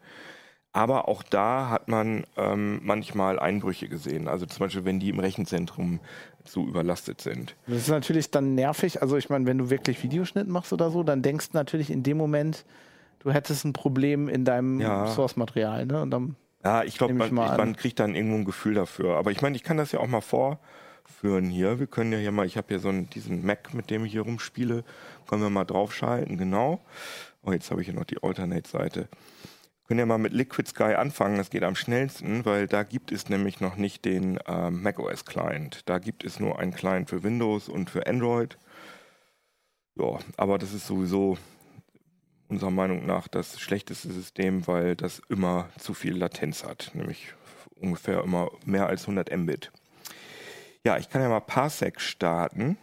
Aber auch da hat man ähm, manchmal Einbrüche gesehen. Also zum Beispiel, wenn die im Rechenzentrum zu überlastet sind. Das ist natürlich dann nervig. Also ich meine, wenn du wirklich Videoschnitt machst oder so, dann denkst du natürlich in dem Moment, du hättest ein Problem in deinem Ja. Source-Material. Ne? Und dann, Ja, ich glaube, man, man an. kriegt dann irgendwo ein Gefühl dafür. Aber ich meine, ich kann das ja auch mal vorführen hier. Wir können ja hier mal, ich habe hier so einen, diesen Mac, mit dem ich hier rumspiele, können wir mal draufschalten, genau. Oh, jetzt habe ich hier noch die Alternate-Seite. Können ja mal mit Liquid Sky anfangen, das geht am schnellsten, weil da gibt es nämlich noch nicht den ähm, macOS Client. Da gibt es nur einen Client für Windows und für Android. Ja, aber das ist sowieso unserer Meinung nach das schlechteste System, weil das immer zu viel Latenz hat, nämlich ungefähr immer mehr als 100 Mbit. Ja, ich kann ja mal Parsec starten.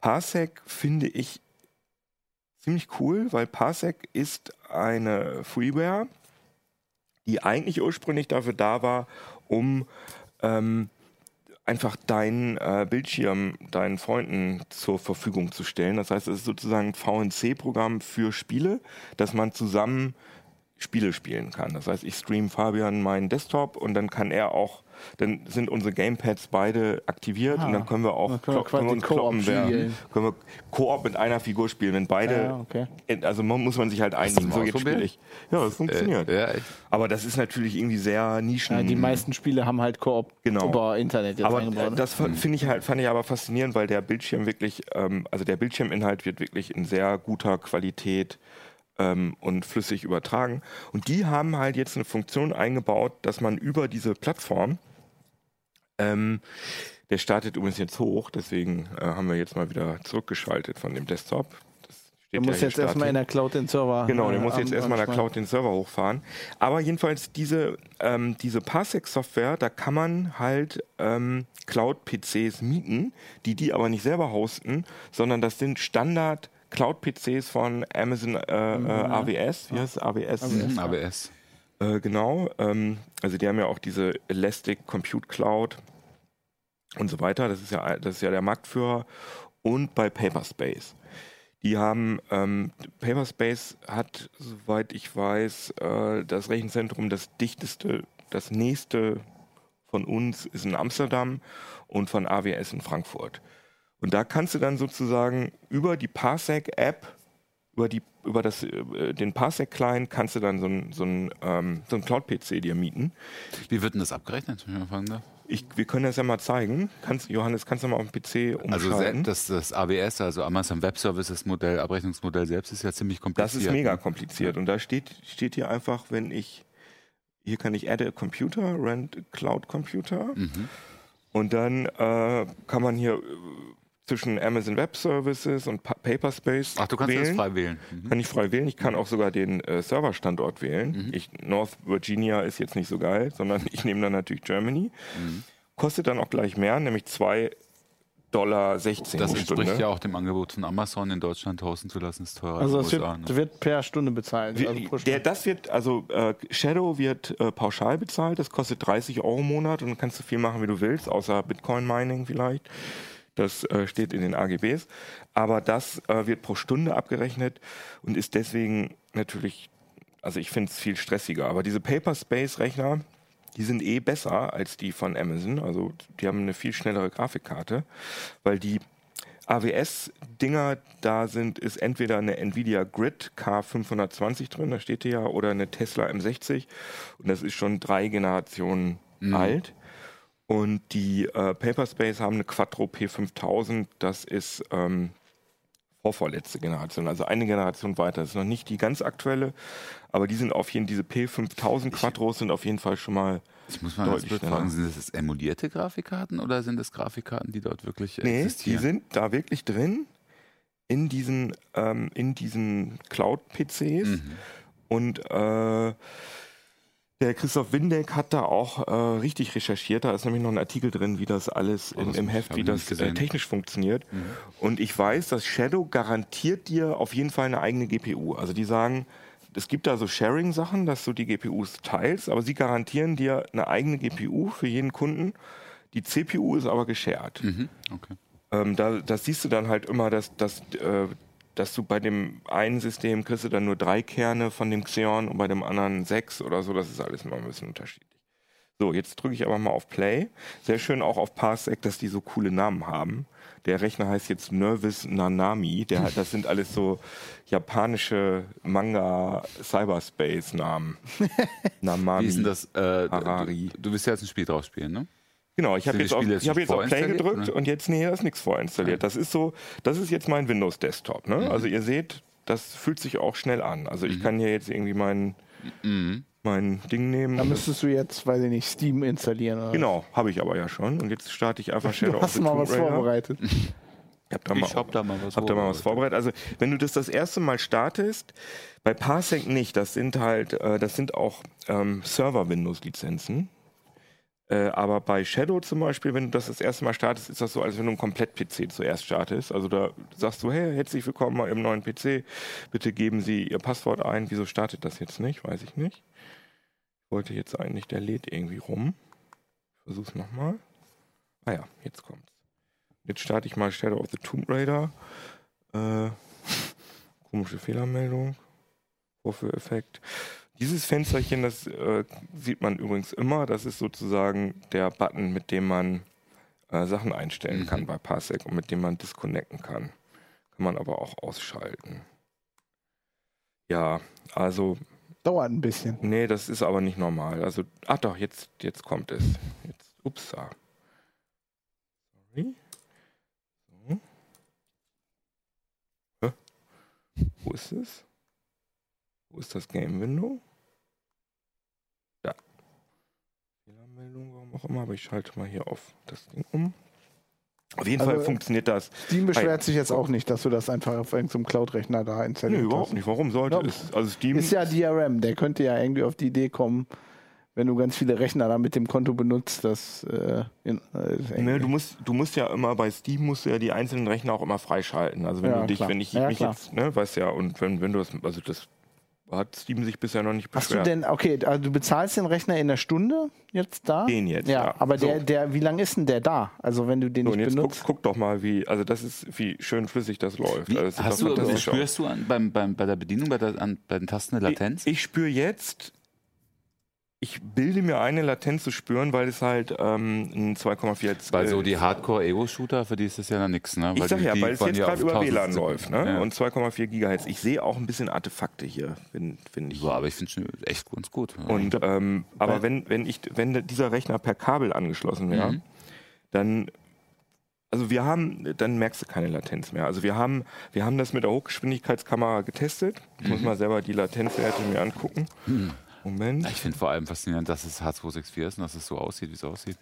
Parsec finde ich ziemlich cool, weil Parsec ist eine Freeware, die eigentlich ursprünglich dafür da war, um ähm, einfach deinen äh, Bildschirm deinen Freunden zur Verfügung zu stellen. Das heißt, es ist sozusagen ein VNC-Programm für Spiele, dass man zusammen Spiele spielen kann. Das heißt, ich stream Fabian meinen Desktop und dann kann er auch, dann sind unsere Gamepads beide aktiviert und dann können wir auch können wir uns Koop kloppen werden. Können wir Koop mit einer Figur spielen, wenn beide, Ja, okay. also man, muss man sich halt einigen. So jetzt spiele ich. Ja, das funktioniert. Äh, ja. Aber das ist natürlich irgendwie sehr Nischen. ja, die meisten Spiele haben halt Koop Genau. über Internet jetzt Aber eingebaut. äh, ne? das fa- finde ich halt, fand ich aber faszinierend, weil der Bildschirm wirklich, ähm, also der Bildschirminhalt wird wirklich in sehr guter Qualität ähm, und flüssig übertragen. Und die haben halt jetzt eine Funktion eingebaut, dass man über diese Plattform, ähm, der startet übrigens jetzt hoch, deswegen äh, haben wir jetzt mal wieder zurückgeschaltet von dem Desktop. Musst hier jetzt erstmal in der Cloud den Server. Genau, der äh, muss jetzt erstmal in der. Cloud den Server hochfahren. Aber jedenfalls diese, ähm, diese Parsec-Software, da kann man halt ähm, Cloud-PCs mieten, die die aber nicht selber hosten, sondern das sind Standard Cloud-PCs von Amazon äh, Mhm. äh, AWS. Wie heißt es? AWS? Mhm, ABS. Äh, genau. Ähm, also die haben ja auch diese Elastic Compute Cloud und so weiter. Das ist ja, das ist ja der Marktführer. Und bei Paperspace. Die haben, ähm, Paperspace hat, soweit ich weiß, äh, das Rechenzentrum, das dichteste, das nächste von uns ist in Amsterdam und von AWS in Frankfurt. Und da kannst du dann sozusagen über die Parsec-App, über, die, über das, äh, den Parsec-Client kannst du dann so ein, so ein, ähm, so ein Cloud-PC dir mieten. Wie wird denn das abgerechnet, wenn ich mal fragen darf? Ich, wir können das ja mal zeigen. Kannst, Johannes, kannst du mal auf dem PC Also umschalten? se- das, das AWS, also Amazon Web Services Modell, Abrechnungsmodell selbst ist ja ziemlich Das kompliziert. ist mega ne? kompliziert. Und da steht, steht hier einfach, wenn ich, hier kann ich add a computer, rent a cloud computer. Mhm. Und dann äh, kann man hier zwischen Amazon Web Services und pa Paperspace Ach, du kannst wählen. das frei wählen. Mhm. Kann ich frei wählen. Ich kann auch sogar den äh, Serverstandort wählen. Ich, North Virginia ist jetzt nicht so geil, sondern (laughs) ich nehme dann natürlich Germany. Kostet dann auch gleich mehr, nämlich 2,16 Dollar Das pro entspricht Stunde. ja auch dem Angebot von Amazon in Deutschland hosten zu lassen, ist teurer Also als es in wird, USA. Ne? wird per Stunde bezahlt. Wir- also pro der, Stunde. das wird, also äh, Shadow wird äh, pauschal bezahlt, das kostet 30 Euro im Monat und dann kannst du viel machen, wie du willst, außer Bitcoin-Mining vielleicht. Das äh, steht in den AGBs. Aber das äh, wird pro Stunde abgerechnet und ist deswegen natürlich, also ich finde es viel stressiger. Aber diese Paperspace-Rechner, die sind eh besser als die von Amazon. Also die haben eine viel schnellere Grafikkarte, weil die AWS-Dinger da sind, ist entweder eine Nvidia Grid K520 drin, da steht die ja, oder eine Tesla M60. Und das ist schon drei Generationen alt. Und die äh, Paperspace haben eine Quattro P5000, das ist ähm, vorvorletzte Generation, also eine Generation weiter. Das ist noch nicht die ganz aktuelle, aber die sind auf jeden diese P5000 Quattros sind auf jeden Fall schon mal. Ich muss mal deutlich fragen, sind das emulierte Grafikkarten oder sind das Grafikkarten, die dort wirklich Nee, die existieren? sind da wirklich drin in diesen, ähm, in diesen Cloud-PCs. Mhm. Und äh, Der Christoph Windeck hat da auch äh, richtig recherchiert. Da ist nämlich noch ein Artikel drin, wie das alles Oh, im, im Heft, wie das äh, technisch funktioniert. Und ich weiß, dass Shadow garantiert dir auf jeden Fall eine eigene GPU. Also die sagen, es gibt da so Sharing-Sachen, dass du die GPUs teilst, aber sie garantieren dir eine eigene GPU für jeden Kunden. Die CPU ist aber geshared. Mhm. Okay. Ähm, da, das siehst du dann halt immer, dass, dass, äh, dass du bei dem einen System kriegst du dann nur drei Kerne von dem Xeon und bei dem anderen sechs oder so. Das ist alles immer ein bisschen unterschiedlich. So, jetzt drücke ich aber mal auf Play. Sehr schön auch auf Parsec, dass die so coole Namen haben. Der Rechner heißt jetzt Nervous Nanami. Der, das sind alles so japanische Manga-Cyberspace-Namen. Namami. Wie ist denn das? Äh, Harari. Du, du willst ja jetzt ein Spiel draus spielen, ne? Genau, ich habe jetzt, auf, ich hab jetzt auf Play gedrückt oder? und jetzt, nee, da ist nichts vorinstalliert. Das ist so, das ist jetzt mein Windows-Desktop. Mhm. Ne? Also ihr seht, das fühlt sich auch schnell an. Also ich kann hier jetzt irgendwie mein, Mhm. mein Ding nehmen. Da müsstest du jetzt, weiß ich nicht, Steam installieren. Oder? genau, habe ich aber ja schon. Und jetzt starte ich einfach Shadow Du of hast the mal Tomb was Raider. vorbereitet. Ich habe da, mal- Ich hab da mal was hab da mal was vorbereitet. Also wenn du das das erste Mal startest, bei Parsec nicht. Das sind halt, äh, das sind auch ähm, Server-Windows-Lizenzen. Äh, aber bei Shadow zum Beispiel, wenn du das das erste Mal startest, ist das so, als wenn du einen Komplett-PC zuerst startest. Also da sagst du, hey, herzlich willkommen mal im neuen PC. Bitte geben Sie Ihr Passwort ein. Wieso startet das jetzt nicht? Weiß ich nicht. Ich wollte jetzt eigentlich, der lädt irgendwie rum. Ich versuch's nochmal. Ah ja, jetzt kommt's. Jetzt starte ich mal Shadow of the Tomb Raider. Äh, (laughs) komische Fehlermeldung. Vorführeffekt. Dieses Fensterchen, das äh, sieht man übrigens immer. Das ist sozusagen der Button, mit dem man äh, Sachen einstellen Mhm. kann bei Parsec und mit dem man disconnecten kann. Kann man aber auch ausschalten. Ja, also, Dauert ein bisschen. nee, das ist aber nicht normal. Also, ach doch, jetzt, jetzt kommt es. Jetzt, upsa. Sorry. So. Hä? Wo ist es? Wo ist das Game Window? Da. Fehlermeldung, warum auch immer, aber ich schalte mal hier auf das Ding um. Auf jeden Also, Fall funktioniert das. Steam beschwert Hi. sich jetzt auch nicht, dass du das einfach auf irgendeinem Cloud-Rechner da Nee, installiert überhaupt hast. nicht. Warum sollte Ja. es? Also Steam. Ist ja DRM, der könnte ja irgendwie auf die Idee kommen, wenn du ganz viele Rechner da mit dem Konto benutzt, dass äh, in, äh, Ne, du musst, du musst ja immer bei Steam musst du ja die einzelnen Rechner auch immer freischalten. Also wenn Ja, du dich, klar. wenn ich Ja, mich klar. jetzt, ne, weißt ja, und wenn, wenn du das, also das hat Steam sich bisher noch nicht Hast du beschwert. denn, okay, also du bezahlst den Rechner in der Stunde jetzt da? Den jetzt, Ja, ja. aber So. der, der, wie lange ist denn der da? Also wenn du den so, und nicht jetzt guck, benutzt. guck doch mal, wie, also das ist, wie schön flüssig das läuft. Wie, Also das hast du, aus. spürst du an, beim, beim, bei der Bedienung, bei, der, an, bei den Tasten eine Latenz? Ich, ich spüre jetzt, ich bilde mir eine Latenz zu spüren, weil es halt ähm, ein 2,4 Weil so die Hardcore-Ego-Shooter, für die ist das ja dann nichts, ne? Ich sag ja, die weil es jetzt gerade über 1000 WLAN läuft, ne? Ja. Und 2,4 Gigahertz. Ich sehe auch ein bisschen Artefakte hier, finde find ich. Ja, aber ich finde schon echt ganz gut. Und ähm, aber wenn wenn ich wenn dieser Rechner per Kabel angeschlossen wäre, Mhm. dann also wir haben, dann merkst du keine Latenz mehr. Also wir haben, wir haben das mit der Hochgeschwindigkeitskamera getestet. Ich Mhm. muss mal selber die Latenzwerte mir angucken. Moment. ich finde vor allem faszinierend, dass es H264 ist und dass es so aussieht, wie es aussieht.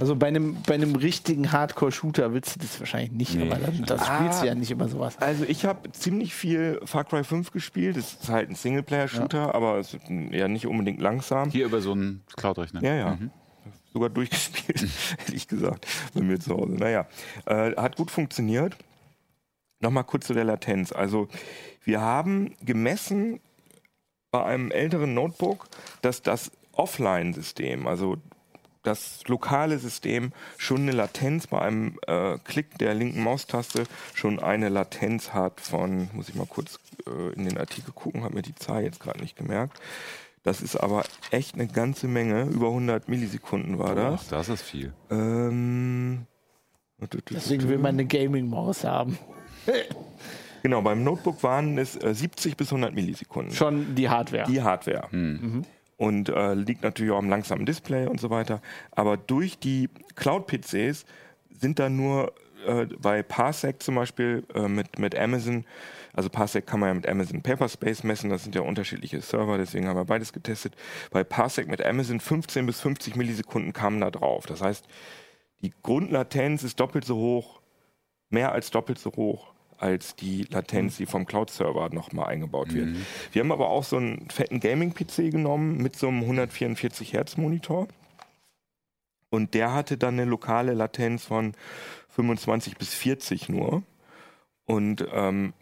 Also bei einem, bei einem richtigen Hardcore-Shooter willst du das wahrscheinlich nicht, Nee, aber dann, das Ah. spielst du ja nicht immer sowas. Also ich habe ziemlich viel Far Cry 5 gespielt. Das ist halt ein Singleplayer-Shooter, aber es ist ja nicht unbedingt langsam. Hier über so einen Cloud-Rechner. Ja, ja. Mhm. Sogar durchgespielt, (laughs) hätte ich gesagt, bei mir zu Hause. Naja, äh, hat gut funktioniert. Nochmal kurz zu der Latenz. Also, wir haben gemessen bei einem älteren Notebook, dass das Offline-System, also das lokale System, schon eine Latenz bei einem äh, Klick der linken Maustaste schon eine Latenz hat von, muss ich mal kurz äh, in den Artikel gucken, habe mir die Zahl jetzt gerade nicht gemerkt. Das ist aber echt eine ganze Menge. Über 100 Millisekunden war Ach, das. das ist viel. Ähm, Deswegen will man eine Gaming-Maus haben. (laughs) Genau, beim Notebook waren es äh, 70 bis 100 Millisekunden. Schon die Hardware. Die Hardware. Und äh, liegt natürlich auch am langsamen Display und so weiter. Aber durch die Cloud-PCs sind da nur äh, bei Parsec zum Beispiel äh, mit, mit Amazon, also Parsec kann man ja mit Amazon Paperspace messen, das sind ja unterschiedliche Server, deswegen haben wir beides getestet. Bei Parsec mit Amazon 15 bis 50 Millisekunden kamen da drauf. Das heißt, die Grundlatenz ist doppelt so hoch, mehr als doppelt so hoch als die Latenz, die vom Cloud-Server nochmal eingebaut wird. Mhm. Wir haben aber auch so einen fetten Gaming-PC genommen mit so einem 144 Hertz-Monitor. Und der hatte dann eine lokale Latenz von 25 bis 40 nur. Und ähm,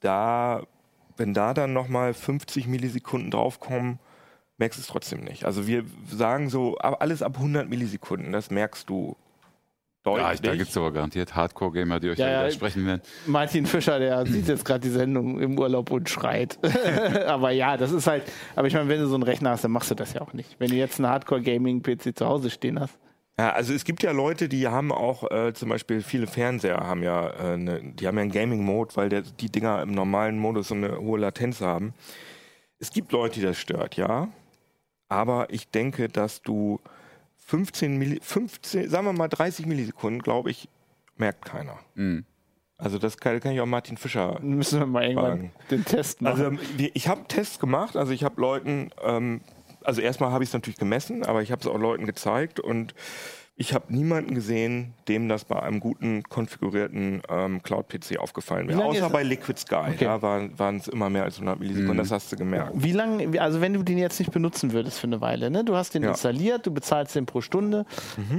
da, wenn da dann nochmal 50 Millisekunden draufkommen, merkst du es trotzdem nicht. Also wir sagen so, alles ab 100 Millisekunden, das merkst du deutlich. Ja, ich, da gibt es aber garantiert Hardcore-Gamer, die euch Ja, da ja. widersprechen werden. Martin Fischer, der (clears throat) sieht jetzt gerade die Sendung im Urlaub und schreit. (laughs) aber ja, das ist halt, aber ich meine, wenn du so einen Rechner hast, dann machst du das ja auch nicht. Wenn du jetzt einen Hardcore-Gaming-PC zu Hause stehen hast. Ja, also es gibt ja Leute, die haben auch äh, zum Beispiel viele Fernseher haben ja, äh, ne, die haben ja einen Gaming-Mode, weil der, die Dinger im normalen Modus so eine hohe Latenz haben. Es gibt Leute, die das stört, ja. Aber ich denke, dass du 15, Milli 15 sagen wir mal 30 Millisekunden, glaube ich, merkt keiner. Mhm. Also das kann, kann ich auch Martin Fischer müssen wir mal irgendwann Fragen. den Test machen. Also wir- ich habe Tests gemacht, also ich habe Leuten, ähm, also erstmal habe ich es natürlich gemessen, aber ich habe es auch Leuten gezeigt und ich habe niemanden gesehen, dem das bei einem guten konfigurierten ähm, Cloud-PC aufgefallen wäre. Außer bei Liquid Sky, Okay. da waren es immer mehr als 100 Millisekunden, das hast du gemerkt. Wie lange, also wenn du den jetzt nicht benutzen würdest für eine Weile, ne? du hast den Ja. installiert, du bezahlst den pro Stunde.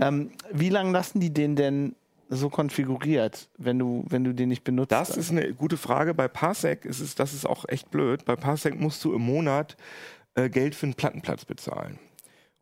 Ähm, wie lange lassen die den denn so konfiguriert, wenn du, wenn du den nicht benutzt? Das ist eine gute Frage. Bei Parsec ist es, das ist auch echt blöd. Bei Parsec musst du im Monat äh, Geld für einen Plattenplatz bezahlen.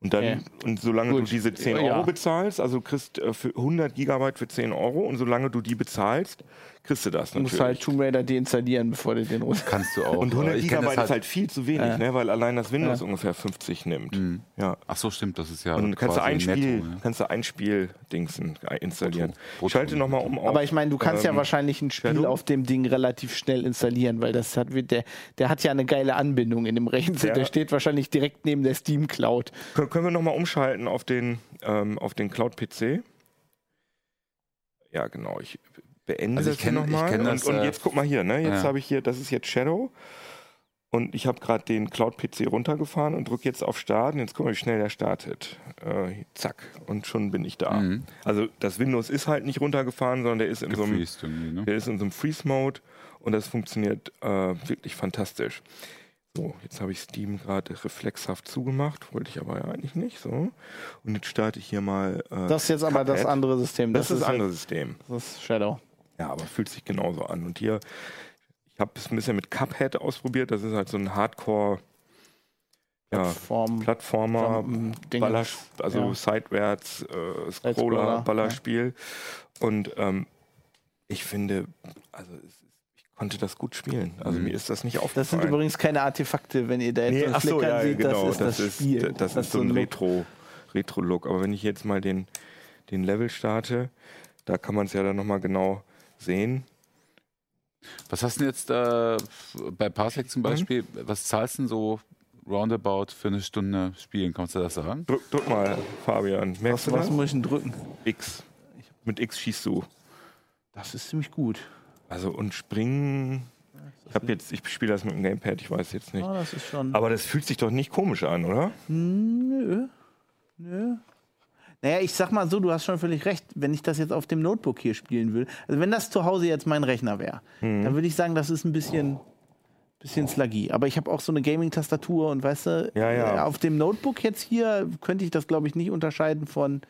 Und dann, Okay. und solange Gut. du diese 10 Ja. Euro bezahlst, also du kriegst äh, für 100 Gigabyte für 10 Euro und solange du die bezahlst, kriegst du das du musst natürlich. halt Tomb Raider deinstallieren, bevor du den runter. Kannst du (laughs) auch. und 100 äh, ich kenn Gigabyte das ist halt viel zu wenig, Ja. ne, weil allein das Windows ungefähr 50 nimmt. Mhm. Ja. Ach so, stimmt, das ist ja. Und kannst du ein Spiel, netto, ja. kannst du ein Spiel Dingsen installieren. Brutto. Ich schalte nochmal um auf. Aber ich meine, du kannst ja ähm, wahrscheinlich ein Spiel auf dem Ding relativ schnell installieren, weil das hat der, der hat ja eine geile Anbindung in dem Rechner. Ja. Der steht wahrscheinlich direkt neben der Steam Cloud. Kön- Können wir nochmal umschalten auf den, ähm, auf den Cloud-PC? Ja, genau. Ich beende Also ich das hier kenn- nochmal. Und, das, und äh, jetzt guck mal hier, ne? Jetzt ja. habe ich hier, das ist jetzt Shadow. Und ich habe gerade den Cloud-PC runtergefahren und drücke jetzt auf Start. Und jetzt guck mal, wie schnell der startet. Äh, zack. Und schon bin ich da. Mhm. Also das Windows ist halt nicht runtergefahren, sondern der ist in so einem ne? der ist in so einem Freeze-Mode und das funktioniert äh, wirklich fantastisch. So, jetzt habe ich Steam gerade reflexhaft zugemacht, wollte ich aber ja eigentlich nicht. So. Und jetzt starte ich hier mal. Äh, Das ist jetzt aber das Cuphead. andere System. Das, ist das andere System. Das ist Shadow. Ja, aber fühlt sich genauso an. Und hier, ich habe es ein bisschen mit Cuphead ausprobiert. Das ist halt so ein Hardcore ja, Form. Plattformer, Dinge. Baller, also Ja. seitwärts, äh, Side-Scroller, Scroller, Ballerspiel. Und ähm, ich finde, also es ist, ich konnte das gut spielen. Also Mhm. mir ist das nicht Das aufgefallen. sind übrigens keine Artefakte, wenn ihr da jetzt nee, so ach so, Flickern ja, seht, genau, das ist das, Spiel. das ist so ein Look. Retro, Retro-Look. Aber wenn ich jetzt mal den, den Level starte, da kann man es ja dann nochmal genau sehen. Was hast du denn jetzt äh, bei Parsec Mhm. zum Beispiel? Was zahlst du denn so roundabout für eine Stunde spielen? Kannst du das sagen? Drück, drück mal, Fabian. Merkst Was, du was muss ich denn drücken? X. Mit X schießt du. Das ist ziemlich gut. Also und springen. Ich habe jetzt, ich spiele das mit dem Gamepad, ich weiß jetzt nicht. Ja, das ist schon. Aber das fühlt sich doch nicht komisch an, oder? Nö. Nö. Naja, ich sag mal so, du hast schon völlig recht. Wenn ich das jetzt auf dem Notebook hier spielen will, also wenn das zu Hause jetzt mein Rechner wäre, Mhm. dann würde ich sagen, das ist ein bisschen, bisschen sluggy. Aber ich habe auch so eine Gaming-Tastatur und weißt du, Ja, ja. äh, auf dem Notebook jetzt hier könnte ich das, glaube ich, nicht unterscheiden von,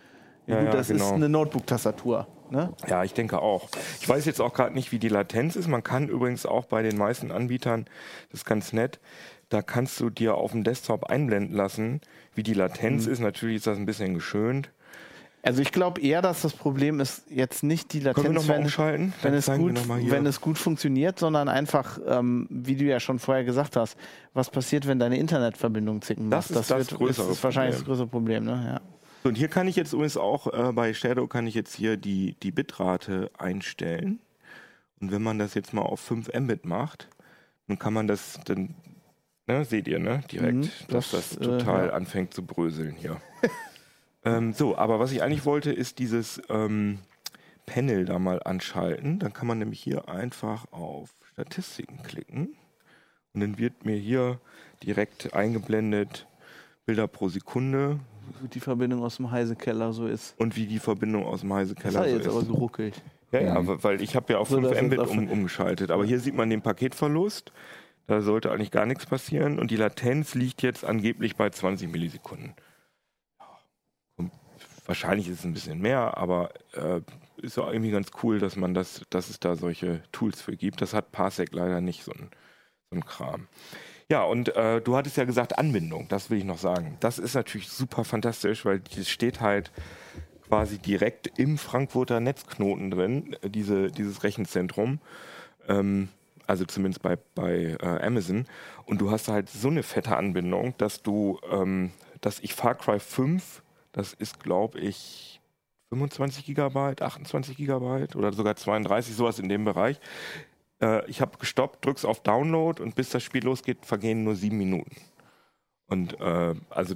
ja, gut, ja, das ist genau. eine Notebook-Tastatur. Ne? Ja, ich denke auch. Ich weiß jetzt auch gerade nicht, wie die Latenz ist. Man kann übrigens auch bei den meisten Anbietern, das ist ganz nett, da kannst du dir auf dem Desktop einblenden lassen, wie die Latenz Mhm. ist. Natürlich ist das ein bisschen geschönt. Also ich glaube eher, dass das Problem ist jetzt nicht die Können wir Latenz, nochmal wenn, umschalten? wenn es, wir gut, wenn es gut funktioniert, sondern einfach, ähm, wie du ja schon vorher gesagt hast, was passiert, wenn deine Internetverbindung zicken Das macht. ist das größere ist wahrscheinlich das Problem. größere Problem. Ne? Ja. So, und hier kann ich jetzt übrigens auch, äh, bei Shadow kann ich jetzt hier die, die Bitrate einstellen. Und wenn man das jetzt mal auf 5 Mbit macht, dann kann man das, dann, ne, seht ihr, ne, direkt, Mhm, dass das, das äh, total ja. anfängt zu bröseln hier. (laughs) ähm, so, aber was ich eigentlich wollte, ist dieses ähm, Panel da mal anschalten. Dann kann man nämlich hier einfach auf Statistiken klicken. Und dann wird mir hier direkt eingeblendet Bilder pro Sekunde, Wie die Verbindung aus dem Heisekeller so ist. und wie die Verbindung aus dem Das Heisekeller so jetzt aber ist. geruckelt. Ja, ja, weil ich habe ja auf So, 5 das ist Mbit um, umgeschaltet. Aber hier sieht man den Paketverlust. Da sollte eigentlich gar nichts passieren. Und die Latenz liegt jetzt angeblich bei 20 Millisekunden. Wahrscheinlich ist es ein bisschen mehr, aber äh, ist ja irgendwie ganz cool, dass man das, dass es da solche Tools für gibt. Das hat Parsec leider nicht so ein, so ein Kram. Ja, und äh, du hattest ja gesagt Anbindung, das will ich noch sagen. Das ist natürlich super fantastisch, weil es steht halt quasi direkt im Frankfurter Netzknoten drin, äh, diese, dieses Rechenzentrum. Ähm, also zumindest bei, bei äh, Amazon. Und du hast halt so eine fette Anbindung, dass du, ähm, dass ich Far Cry 5, das ist glaube ich 25 Gigabyte, 28 Gigabyte oder sogar 32, sowas in dem Bereich. Äh, ich habe gestoppt, drückst auf Download und bis das Spiel losgeht, vergehen nur sieben Minuten. Und äh, also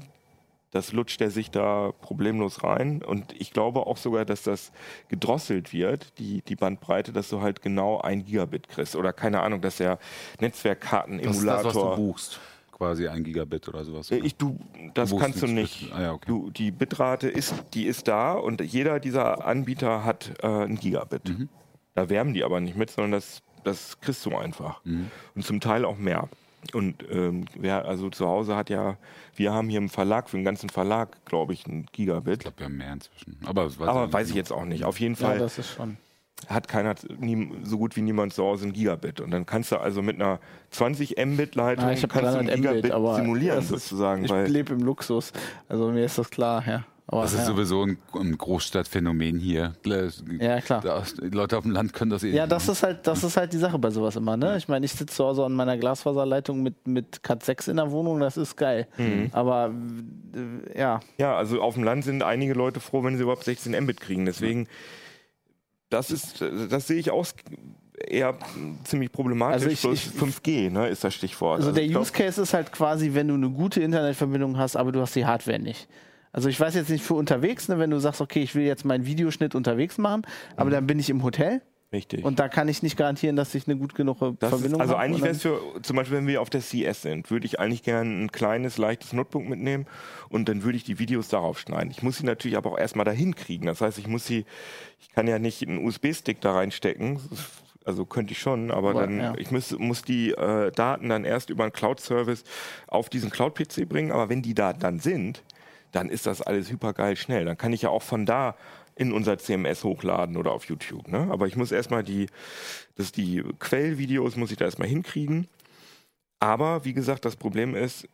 das lutscht er sich da problemlos rein. Und ich glaube auch sogar, dass das gedrosselt wird, die, die Bandbreite, dass du halt genau ein Gigabit kriegst. Oder keine Ahnung, dass der Das ist Netzwerkkarten-Emulator. das, was du buchst. Quasi ein Gigabit oder sowas. Äh, Ich, du, das Du kannst du nicht. Ah, ja, okay. du, die Bitrate ist, die ist da und jeder dieser Anbieter hat äh, ein Gigabit. Mhm. Da werben die aber nicht mit, sondern das, das kriegst du einfach. Mhm. Und zum Teil auch mehr. Und ähm, wer also zu Hause hat ja, wir haben hier im Verlag, für den ganzen Verlag, glaube ich, ein Gigabit. Ich glaube, wir haben mehr inzwischen. Aber, das aber weiß ich jetzt auch nicht. Auf jeden Ja, Fall das ist schon. Hat keiner nie, so gut wie niemand zu Hause ein Gigabit. Und dann kannst du also mit einer 20 Mbit-Leitung Ah, kannst du ein 300 Mbit, Gigabit aber simulieren ist- sozusagen. Ich weil lebe im Luxus. Also mir ist das klar, ja. Aber, Das ist ja. sowieso ein, ein Großstadtphänomen hier. Ja, klar. Da- Die Leute auf dem Land können das eh Ja, nicht das machen. ist halt, das ist halt die Sache bei sowas immer, ne? Ich meine, ich sitze zu Hause an meiner Glasfaserleitung mit, mit Cat 6 in der Wohnung, das ist geil. Mhm. Aber äh, ja, Ja, also auf dem Land sind einige Leute froh, wenn sie überhaupt 16 Mbit kriegen. Deswegen, das ist, das sehe ich auch eher ziemlich problematisch. Also ich- ich- 5G, ne, ist das Stichwort. also, der ich glaub- Use Case ist halt quasi, wenn du eine gute Internetverbindung hast, aber du hast die Hardware nicht. Also ich weiß jetzt nicht für unterwegs, ne, wenn du sagst, okay, ich will jetzt meinen Videoschnitt unterwegs machen, aber dann bin ich im Hotel Richtig. und da kann ich nicht garantieren, dass ich eine gut genug Das Verbindung also habe. eigentlich Und wäre es für, zum Beispiel, wenn wir auf der CS sind, würde ich eigentlich gerne ein kleines, leichtes Notebook mitnehmen und dann würde ich die Videos darauf schneiden. Ich muss sie natürlich aber auch erstmal dahin kriegen. Das heißt, ich muss sie, ich kann ja nicht einen USB-Stick da reinstecken. Also könnte ich schon, aber, Aber, dann, ja. ich muss, muss die äh, Daten dann erst über einen Cloud-Service auf diesen Cloud-PC bringen. Aber wenn die da dann sind, dann ist das alles hypergeil schnell. Dann kann ich ja auch von da in unser CMS hochladen oder auf YouTube. Ne? Aber ich muss erstmal die, das die Quellvideos muss ich da erstmal hinkriegen. Aber wie gesagt, das Problem ist,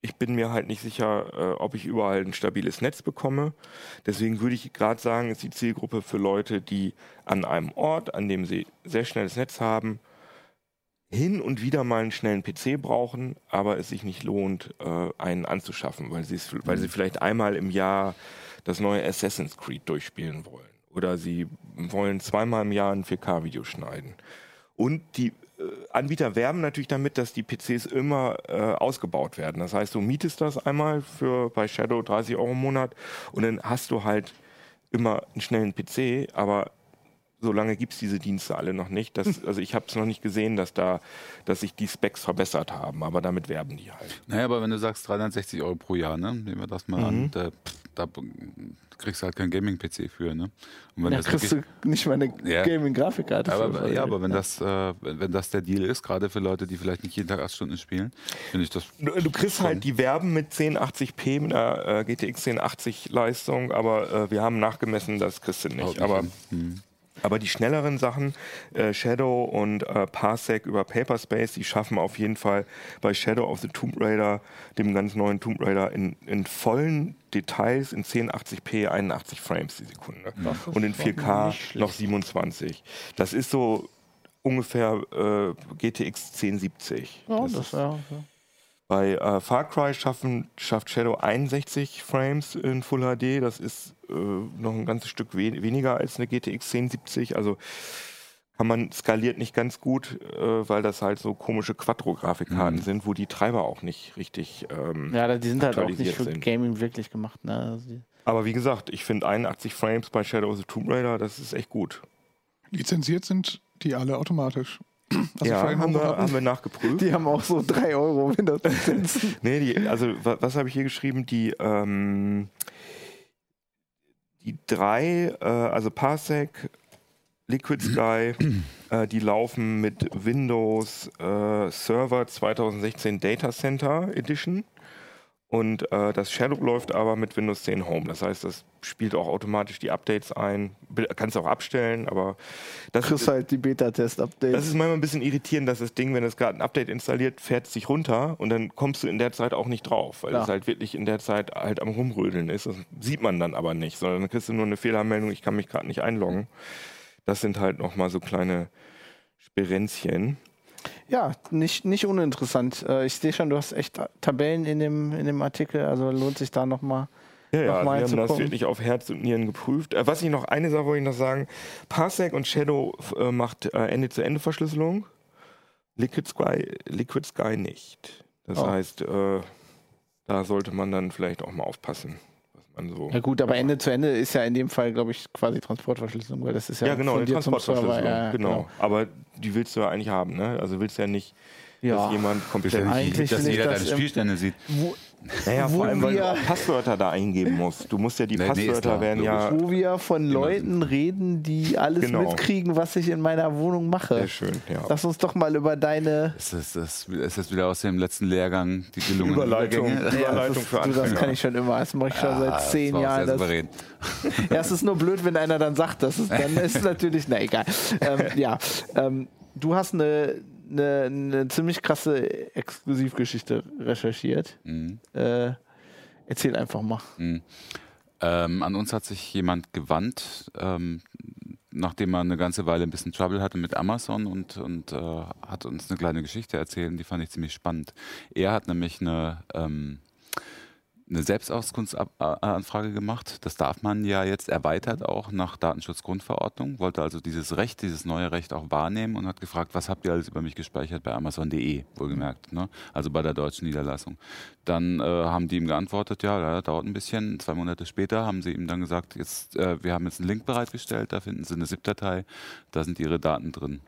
ich bin mir halt nicht sicher, äh, ob ich überall ein stabiles Netz bekomme. Deswegen würde ich gerade sagen, ist die Zielgruppe für Leute, die an einem Ort, an dem sie sehr schnelles Netz haben, hin und wieder mal einen schnellen PC brauchen, aber es sich nicht lohnt, äh, einen anzuschaffen, weil, es- weil sie vielleicht einmal im Jahr das neue Assassin's Creed durchspielen wollen. Oder sie wollen zweimal im Jahr ein 4K-Video schneiden. Und die äh, Anbieter werben natürlich damit, dass die PCs immer äh, ausgebaut werden. Das heißt, du mietest das einmal für bei Shadow 30 Euro im Monat und dann hast du halt immer einen schnellen PC, aber so lange gibt es diese Dienste alle noch nicht. Das, also ich habe es noch nicht gesehen, dass da, dass sich die Specs verbessert haben, aber damit werben die halt. Naja, aber wenn du sagst 360 Euro pro Jahr, ne? nehmen wir das mal Mhm. an, da, da kriegst du halt keinen Gaming-PC für. Ne? Und wenn da das kriegst wirklich- du nicht mal eine Ja. Gaming-Grafikkarte. für. aber, ja, aber wenn das, äh, wenn das der Deal ist, gerade für Leute, die vielleicht nicht jeden Tag acht Stunden spielen, finde ich das. Du, du kriegst halt, die werben mit 1080p, mit einer äh, GTX 1080 Leistung, aber äh, wir haben nachgemessen, das kriegst du nicht. Haut aber hin. Aber die schnelleren Sachen, äh, Shadow und äh, Parsec über Paperspace, die schaffen auf jeden Fall bei Shadow of the Tomb Raider, dem ganz neuen Tomb Raider, in, in vollen Details in 1080p 81 Frames die Sekunde. Und in doch 4K nicht schlecht. noch 27. Das ist so ungefähr äh, GTX 1070. Ja, Das das ist- ja, ja. Bei äh, Far Cry schaffen, schafft Shadow 61 Frames in Full HD. Das ist äh, noch ein ganzes Stück we weniger als eine GTX 1070. Also kann man skaliert nicht ganz gut, äh, weil das halt so komische Quattro-Grafikkarten Mhm. sind, wo die Treiber auch nicht richtig. Ähm, Ja, die sind halt auch nicht für sind. Gaming wirklich gemacht. Ne? Also Aber wie gesagt, ich finde 81 Frames bei Shadow of the Tomb Raider, das ist echt gut. Lizenziert sind die alle automatisch. Also ja, haben wir, haben wir nachgeprüft. Die haben auch so 3 Euro Windows-Lizenzen. (laughs) Nee, die, also wa- was habe ich hier geschrieben? Die, ähm, die drei, äh, also Parsec, Liquid Sky, (clears throat) äh, die laufen mit Windows äh, Server 2016 Data Center Edition. Und äh, das Shadow läuft aber mit Windows 10 Home. Das heißt, das spielt auch automatisch die Updates ein. Kannst auch abstellen, aber das, Kriegst halt die Beta-Test-Updates. das ist manchmal ein bisschen irritierend, dass das Ding, wenn es gerade ein Update installiert, fährt es sich runter und dann kommst du in der Zeit auch nicht drauf, weil Klar. es halt wirklich in der Zeit halt am Rumrödeln ist. Das sieht man dann aber nicht, sondern dann kriegst du nur eine Fehlermeldung, ich kann mich gerade nicht einloggen. Das sind halt nochmal so kleine Sperenzchen. Ja, nicht, nicht uninteressant. Äh, ich sehe schon, du hast echt Tabellen in dem, in dem Artikel, also lohnt sich da nochmal. Ja, ja, Noch mal wir haben das wirklich auf Herz und Nieren geprüft. Äh, was ich noch, eine Sache wollte ich noch sagen, Parsec und Shadow äh, macht Ende-zu-Ende-Verschlüsselung, Liquid Sky, Liquid Sky nicht. Das Oh. heißt, da sollte man dann vielleicht auch mal aufpassen, so... Ja gut, aber Ende zu Ende ist ja in dem Fall, glaube ich, quasi Transportverschlüsselung, weil das ist ja, Ja, genau, von eine dir zum Transportverschlüsselung, Server. Ja, ja, genau. Aber die willst du ja eigentlich haben, ne? Also willst du ja nicht, Ja. dass jemand komplett... Eigentlich dass jeder deine Spielstände sieht. Wo, Naja, wo vor allem, weil du Passwörter da eingeben musst. Du musst ja, die Nee, Passwörter werden ja... wo wir von Leuten reden, die alles Genau. mitkriegen, was ich in meiner Wohnung mache. Sehr schön, ja. Lass uns doch mal über deine Ist das, das, ist das wieder aus dem letzten Lehrgang die gelungenen Überleitung. Übergänge? Ja, Überleitung das, für du, das Anfänger. kann ich schon immer. Das mache ich schon Ah, seit zehn Jahren. Das, (laughs) ja, es ist nur blöd, wenn einer dann sagt, das ist, dann ist es (laughs) natürlich, na egal. Ähm, ja, ähm, du hast eine, eine, eine ziemlich krasse Exklusivgeschichte recherchiert. Mhm. Äh, erzähl einfach mal. Ähm, an uns hat sich jemand gewandt, ähm, nachdem er eine ganze Weile ein bisschen Trouble hatte mit Amazon und, und äh, hat uns eine kleine Geschichte erzählt, die fand ich ziemlich spannend. Er hat nämlich eine, ähm, eine Selbstauskunftsanfrage gemacht. Das darf man ja jetzt erweitert auch nach Datenschutzgrundverordnung. Wollte also dieses Recht, dieses neue Recht auch wahrnehmen und hat gefragt, was habt ihr alles über mich gespeichert bei Amazon.de, wohlgemerkt, ne? also bei der deutschen Niederlassung. Dann äh, haben die ihm geantwortet, ja, ja, dauert ein bisschen. Zwei Monate später haben sie ihm dann gesagt, jetzt, äh, wir haben jetzt einen Link bereitgestellt, da finden Sie eine ZIP-Datei, da sind Ihre Daten drin.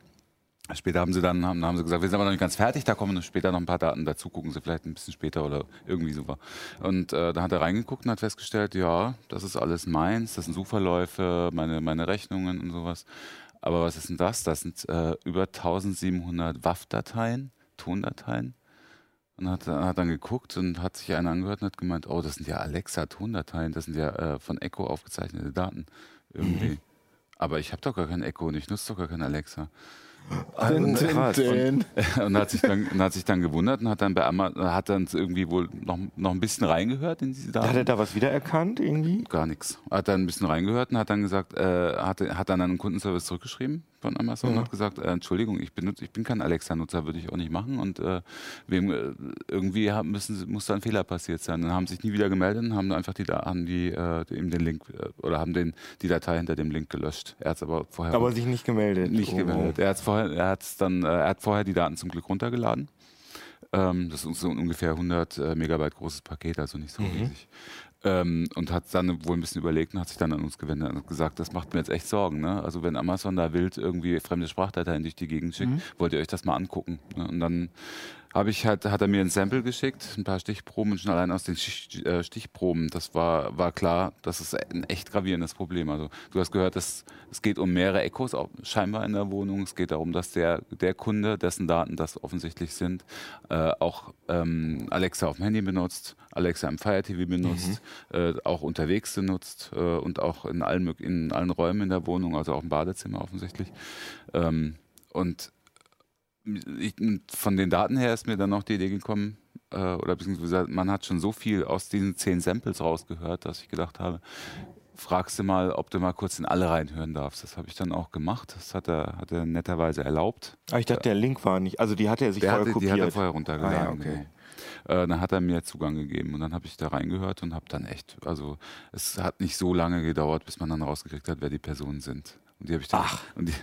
Später haben sie dann haben, haben sie gesagt, wir sind aber noch nicht ganz fertig, da kommen später noch ein paar Daten dazu, gucken Sie vielleicht ein bisschen später oder irgendwie so war. Und äh, da hat er reingeguckt und hat festgestellt, ja, das ist alles meins, das sind Suchverläufe, meine, meine Rechnungen und sowas. Aber was ist denn das? Das sind äh, über 1700 WAF-Dateien, Tondateien. Und hat, hat dann geguckt und hat sich einer angehört und hat gemeint, oh, das sind ja Alexa-Tondateien, das sind ja äh, von Echo aufgezeichnete Daten. Irgendwie. Aber ich habe doch gar kein Echo und ich nutze doch gar kein Alexa. Din, din, din. und hat sich dann hat sich dann gewundert und hat dann bei Amazon, hat dann irgendwie wohl noch, noch ein bisschen reingehört in diese Daten. Hat er da was wiedererkannt irgendwie? Gar nichts. Hat dann ein bisschen reingehört und hat dann gesagt, äh, hat, hat dann an einen Kundenservice zurückgeschrieben von Amazon und hat gesagt, äh, Entschuldigung, ich benutze, ich bin kein Alexa-Nutzer, würde ich auch nicht machen und äh, wem, äh, irgendwie haben, müssen, muss da ein Fehler passiert sein. Dann haben sich nie wieder gemeldet und haben einfach die, haben die äh, ihm den Link äh, oder haben den, die Datei hinter dem Link gelöscht. Er hat es aber vorher Aber sich nicht gemeldet. nicht Oh. gemeldet. Er, hat's vorher, er, hat's dann, äh, er hat vorher die Daten zum Glück runtergeladen. Ähm, das ist so ein ungefähr 100 äh, Megabyte großes Paket, also nicht so riesig. Ähm, und hat dann wohl ein bisschen überlegt und hat sich dann an uns gewendet und gesagt, das macht mir jetzt echt Sorgen. Ne? Also wenn Amazon da wild irgendwie fremde Sprachdateien durch die Gegend schickt, wollt ihr euch das mal angucken. Ne? Und dann habe ich halt, hat er mir ein Sample geschickt, ein paar Stichproben und schon allein aus den äh, Stichproben, das war, war klar, das ist ein echt gravierendes Problem. Also du hast gehört, dass, es geht um mehrere Echos scheinbar in der Wohnung. Es geht darum, dass der, der Kunde, dessen Daten das offensichtlich sind, äh, auch ähm, Alexa auf dem Handy benutzt, Alexa im Fire TV benutzt, äh, auch unterwegs benutzt äh, und auch in allen, in allen Räumen in der Wohnung, also auch im Badezimmer offensichtlich. Ähm, und ich, von den Daten her ist mir dann noch die Idee gekommen, äh, oder beziehungsweise man hat schon so viel aus diesen zehn Samples rausgehört, dass ich gedacht habe, fragst du mal, ob du mal kurz in alle reinhören darfst. Das habe ich dann auch gemacht. Das hat er, hat er netterweise erlaubt. Ah, ich dachte, der Link war nicht. Also die hatte er sich Der vorher hatte, die kopiert. hat er vorher runtergeladen. Ah, ja, okay. genau. Äh, dann hat er mir Zugang gegeben und dann habe ich da reingehört und habe dann echt, also es hat nicht so lange gedauert, bis man dann rausgekriegt hat, wer die Personen sind. Und die habe ich dann. Ach. Die,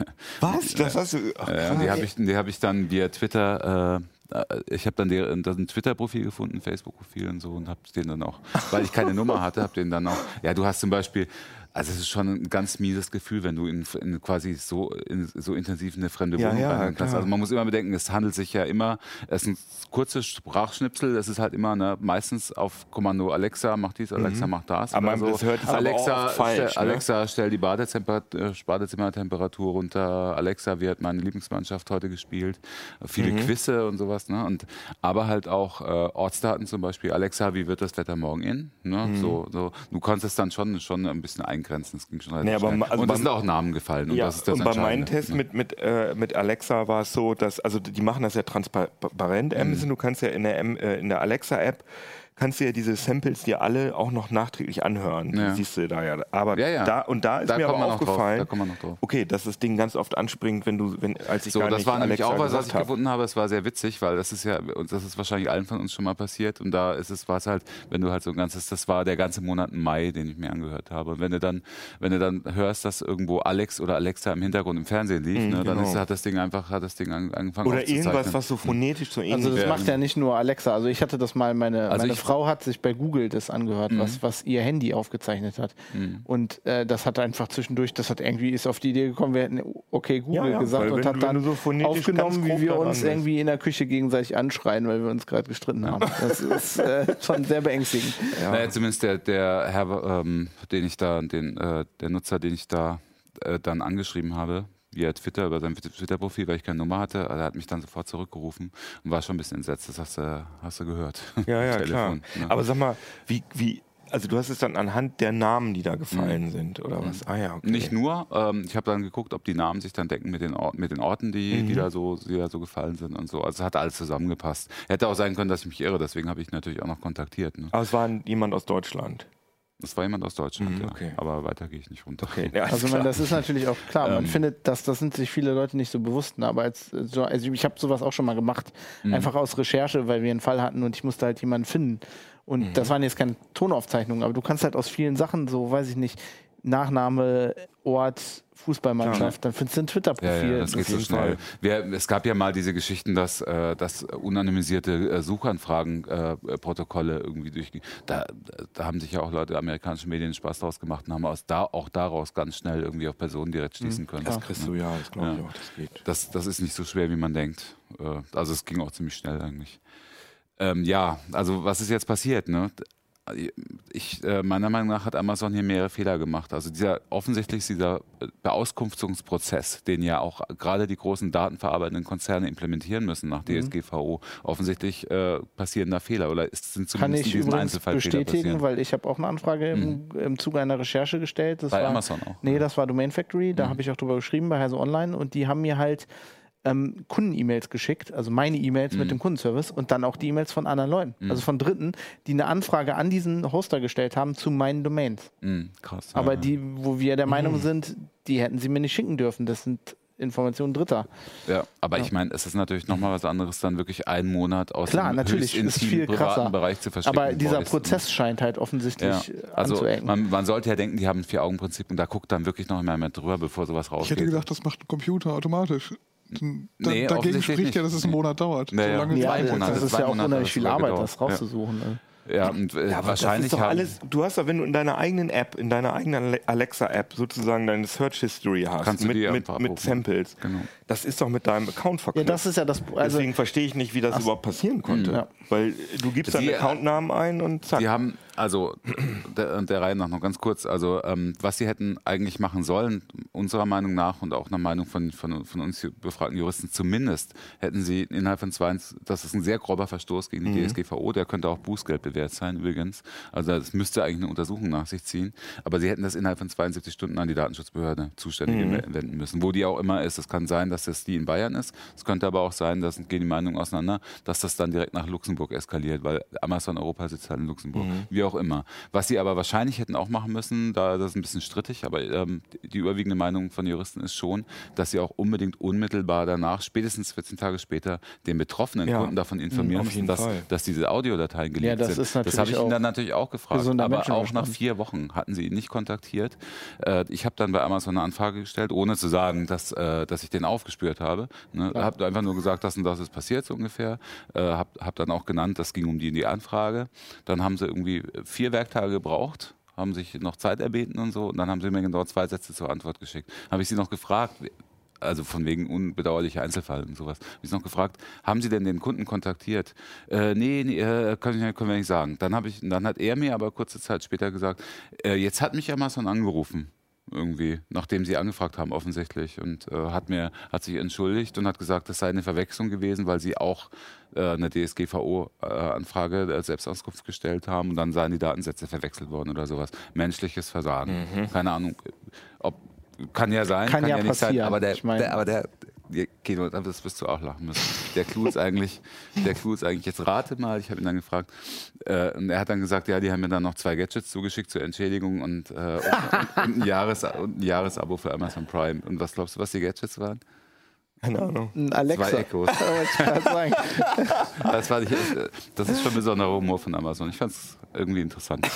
Was? Das hast du. Ach, und die habe ich, die hab ich dann via Twitter, äh, äh, ich habe dann der, das ein Twitter-Profil gefunden, Facebook-Profil und so und habe den dann auch, weil ich keine Nummer hatte, habe den dann auch, ja, du hast zum Beispiel, Also es ist schon ein ganz mieses Gefühl, wenn du in, in quasi so, in, so intensiv in eine fremde Ja, Wohnung ja, rein kannst. Also man muss immer bedenken, es handelt sich ja immer, es sind kurze Sprachschnipsel, es ist halt immer ne, meistens auf Kommando Alexa, mach dies, Alexa, mach das. Mhm. Aber man- das hört es aber Alexa, oft falsch, stell, ne? Alexa, stell die Badezimper- äh, Badezimmertemperatur runter. Alexa, wie hat meine Lieblingsmannschaft heute gespielt? Viele Mhm. Quizze und sowas. Ne? Und, aber halt auch äh, Ortsdaten zum Beispiel. Alexa, wie wird das Wetter morgen in? Ne? Mhm. So, so. Du konntest es dann schon, schon ein bisschen eingrenzen. Das ging schon relativ Nee, aber also und es sind auch Namen gefallen. Und ja, das ist das und bei meinem Test ne? mit, mit, äh, mit Alexa war es so, dass, also die machen das ja transparent, Mhm. Amazon, du kannst ja in der, äh, in der Alexa-App kannst du ja diese Samples dir alle auch noch nachträglich anhören. Ja. Die siehst du da ja. Aber Ja, ja. da und da ist Da mir aber man noch drauf, aufgefallen, da kommt man noch drauf. okay, dass das Ding ganz oft anspringt, wenn du, wenn, als ich So, gar das nicht war nämlich auch was, was ich hab. gefunden habe. Es war sehr witzig, weil das ist ja, und das ist wahrscheinlich allen von uns schon mal passiert. Und da ist es, war es halt, wenn du halt so ein ganzes, das war der ganze Monat Mai, den ich mir angehört habe. Und wenn du dann, wenn du dann hörst, dass irgendwo Alex oder Alexa im Hintergrund im Fernsehen lief, ne, dann genau. ist, hat das Ding einfach, hat das Ding an- angefangen Oder irgendwas, was so phonetisch so ähnlich Also das ist. macht ja nicht nur Alexa. Also ich hatte das mal, meine, Also meine ich- Frau hat sich bei Google das angehört, was, was ihr Handy aufgezeichnet hat. Und äh, das hat einfach zwischendurch, das hat irgendwie, ist auf die Idee gekommen, wir hätten okay Google Ja, ja, gesagt weil und wenn hat dann so aufgenommen, wie wir uns irgendwie in der Küche gegenseitig anschreien, weil wir uns gerade gestritten haben. Das ist äh, schon sehr beängstigend. Naja, zumindest der, der Herr, ähm, den ich da, den, äh, der Nutzer, den ich da äh, dann angeschrieben habe, via Twitter, über sein Twitter-Profil, weil ich keine Nummer hatte, der hat mich dann sofort zurückgerufen und war schon ein bisschen entsetzt. Das hast du, hast du gehört. Ja, ja, Am klar. Telefon, ne? Aber sag mal, wie, wie, also du hast es dann anhand der Namen, die da Mhm. gefallen sind, oder was? Ah ja, okay. Nicht nur, ähm, ich habe dann geguckt, ob die Namen sich dann decken mit den, Or mit den Orten, die, Mhm. die, da so, die da so gefallen sind und so. Also es hat alles zusammengepasst. Hätte auch sein können, dass ich mich irre, deswegen habe ich natürlich auch noch kontaktiert. Ne? Aber es war jemand aus Deutschland. Das war jemand aus Deutschland, Mhm, ja. okay. aber weiter gehe ich nicht runter. Okay, ja, (laughs) Also man, das ist natürlich auch klar. Man Ähm. findet, dass das sind sich viele Leute nicht so bewusst. ne, Aber als, so, also ich habe sowas auch schon mal gemacht, Mhm. einfach aus Recherche, weil wir einen Fall hatten und ich musste halt jemanden finden. Und Mhm. das waren jetzt keine Tonaufzeichnungen, aber du kannst halt aus vielen Sachen so, weiß ich nicht, Nachname, Ort, Fußballmannschaft, dann findest du ein Ja, Twitter-Profil. ja, das geht so schnell. Wir, es gab ja mal diese Geschichten, dass, äh, dass unanonymisierte äh, Suchanfragen-Protokolle irgendwie durchgingen. Da, da haben sich ja auch Leute, amerikanische Medien Spaß draus gemacht und haben aus da, auch daraus ganz schnell irgendwie auf Personen direkt schließen können. Das kriegst du, ja, das glaube ich Ja. auch, das geht. Das, das ist nicht so schwer, wie man denkt. Äh, Also es ging auch ziemlich schnell eigentlich. Ähm, ja, also was ist jetzt passiert? Ne? Ich, äh, meiner Meinung nach hat Amazon hier mehrere Fehler gemacht. Also dieser offensichtlich ist dieser äh, Beauskunftungsprozess, den ja auch gerade die großen datenverarbeitenden Konzerne implementieren müssen nach DSGVO. Offensichtlich äh, passieren da Fehler oder es sind Kann zumindest ich in Einzelfall Fehler bestätigen, passieren. weil ich habe auch eine Anfrage im, im Zuge einer Recherche gestellt. Das Bei war, Amazon auch. Nee, das war Domain Factory, Mhm. da habe ich auch drüber geschrieben bei Heise Online und die haben mir halt ähm, Kunden-E-Mails geschickt, also meine E-Mails Mhm. mit dem Kundenservice und dann auch die E-Mails von anderen Leuten, also von Dritten, die eine Anfrage an diesen Hoster gestellt haben zu meinen Domains. Mhm, krass. Aber ja, die, wo wir der Meinung sind, die hätten sie mir nicht schicken dürfen. Das sind Informationen Dritter. Ja, aber ich meine, es ist natürlich nochmal was anderes, dann wirklich einen Monat aus Klar, dem natürlich, ist intimen, viel krasser. privaten Bereich zu verschicken. Aber dieser Boys, Prozess scheint halt offensichtlich Ja, äh, also anzuecken. man, man sollte ja denken, die haben ein Vier-Augen-Prinzip und da guckt dann wirklich noch mehr mit drüber, bevor sowas Ich rausgeht. hätte gedacht, das macht ein Computer automatisch. Da, Nee, dagegen spricht ja, nicht. dass es einen. Monat dauert. Ja, ja. Solange Ja, ja, zwei Monate, das ist zwei ja auch Monate unheimlich viel Arbeit, gedauert. das rauszusuchen. Ne? ja, und äh, Ja, aber wahrscheinlich das ist doch haben, alles, du hast doch, wenn du in deiner eigenen App, in deiner eigenen Ale- Alexa-App sozusagen deine Search History hast, Kannst mit, mit, mit. Samples, Genau. das ist doch mit deinem Account Ja, verknüpft. das ist ja das. Also, Deswegen verstehe ich nicht, wie das überhaupt passieren konnte. Ja. Weil du gibst Sie- deinen Accountnamen ein und zack. Die haben, also der, der Reihe nach noch ganz kurz, also ähm, was sie hätten eigentlich machen sollen, unserer Meinung nach und auch nach Meinung von, von, von uns befragten Juristen zumindest, hätten sie innerhalb von zwei, das ist ein sehr grober Verstoß gegen die DSGVO, der könnte auch Bußgeld bewährt sein übrigens. Also das müsste eigentlich eine Untersuchung nach sich ziehen, aber sie hätten das innerhalb von 72 Stunden an die Datenschutzbehörde zuständig wenden müssen, wo die auch immer ist. Es kann sein, dass das die in Bayern ist, es könnte aber auch sein, dass gehen die Meinungen auseinander, dass das dann direkt nach Luxemburg eskaliert, weil Amazon Europa sitzt halt in Luxemburg, wie auch immer. Was sie aber wahrscheinlich hätten auch machen müssen, da das ist ein bisschen strittig, aber ähm, die überwiegende Meinung von Juristen ist schon, dass sie auch unbedingt unmittelbar danach, spätestens 14 Tage später, den betroffenen Ja. Kunden davon informieren auf müssen, dass, dass diese Audiodateien geleakt Ja, das sind. ist natürlich das habe ich ihn dann natürlich auch gefragt, aber auch nach vier Wochen hatten sie ihn nicht kontaktiert. Äh, ich habe dann bei Amazon eine Anfrage gestellt, ohne zu sagen, dass, äh, dass ich den aufgespürt habe. Ne? Habe einfach nur gesagt, das und das ist passiert so ungefähr. Äh, habe hab dann auch genannt, das ging um die, die Anfrage. Dann haben sie irgendwie vier Werktage gebraucht haben sich noch Zeit erbeten und so. Und dann haben sie mir genau zwei Sätze zur Antwort geschickt. Habe ich sie noch gefragt, also von wegen unbedauerlicher Einzelfall und sowas. Habe ich sie noch gefragt, haben Sie denn den Kunden kontaktiert? Äh, nee, nee äh, können, wir- können wir nicht sagen. Dann, ich, dann hat er mir aber kurze Zeit später gesagt, äh, jetzt hat mich Amazon angerufen. Irgendwie, nachdem sie angefragt haben, offensichtlich. Und äh, hat mir, hat sich entschuldigt und hat gesagt, das sei eine Verwechslung gewesen, weil sie auch äh, eine DSGVO-Anfrage äh, als Selbstauskunft gestellt haben und dann seien die Datensätze verwechselt worden oder sowas. Menschliches Versagen. Keine Ahnung, ob kann ja sein, Kann kann, ja ja, nicht sein, passieren. aber der, Ich mein- der, aber der, der Keno, das wirst du auch lachen müssen. Der Clou ist eigentlich, der Clou ist eigentlich, jetzt rate mal, ich habe ihn dann gefragt, äh, und er hat dann gesagt, ja, die haben mir dann noch zwei Gadgets zugeschickt zur Entschädigung und, äh, und, und, ein, Jahres, und ein Jahresabo für Amazon Prime. Und was glaubst du, was die Gadgets waren? Keine Ahnung. Ein Alexa. Zwei Echos. (laughs) Ich. (laughs) Das, ich äh, das ist schon besonderer Humor von Amazon. Ich fand es irgendwie interessant.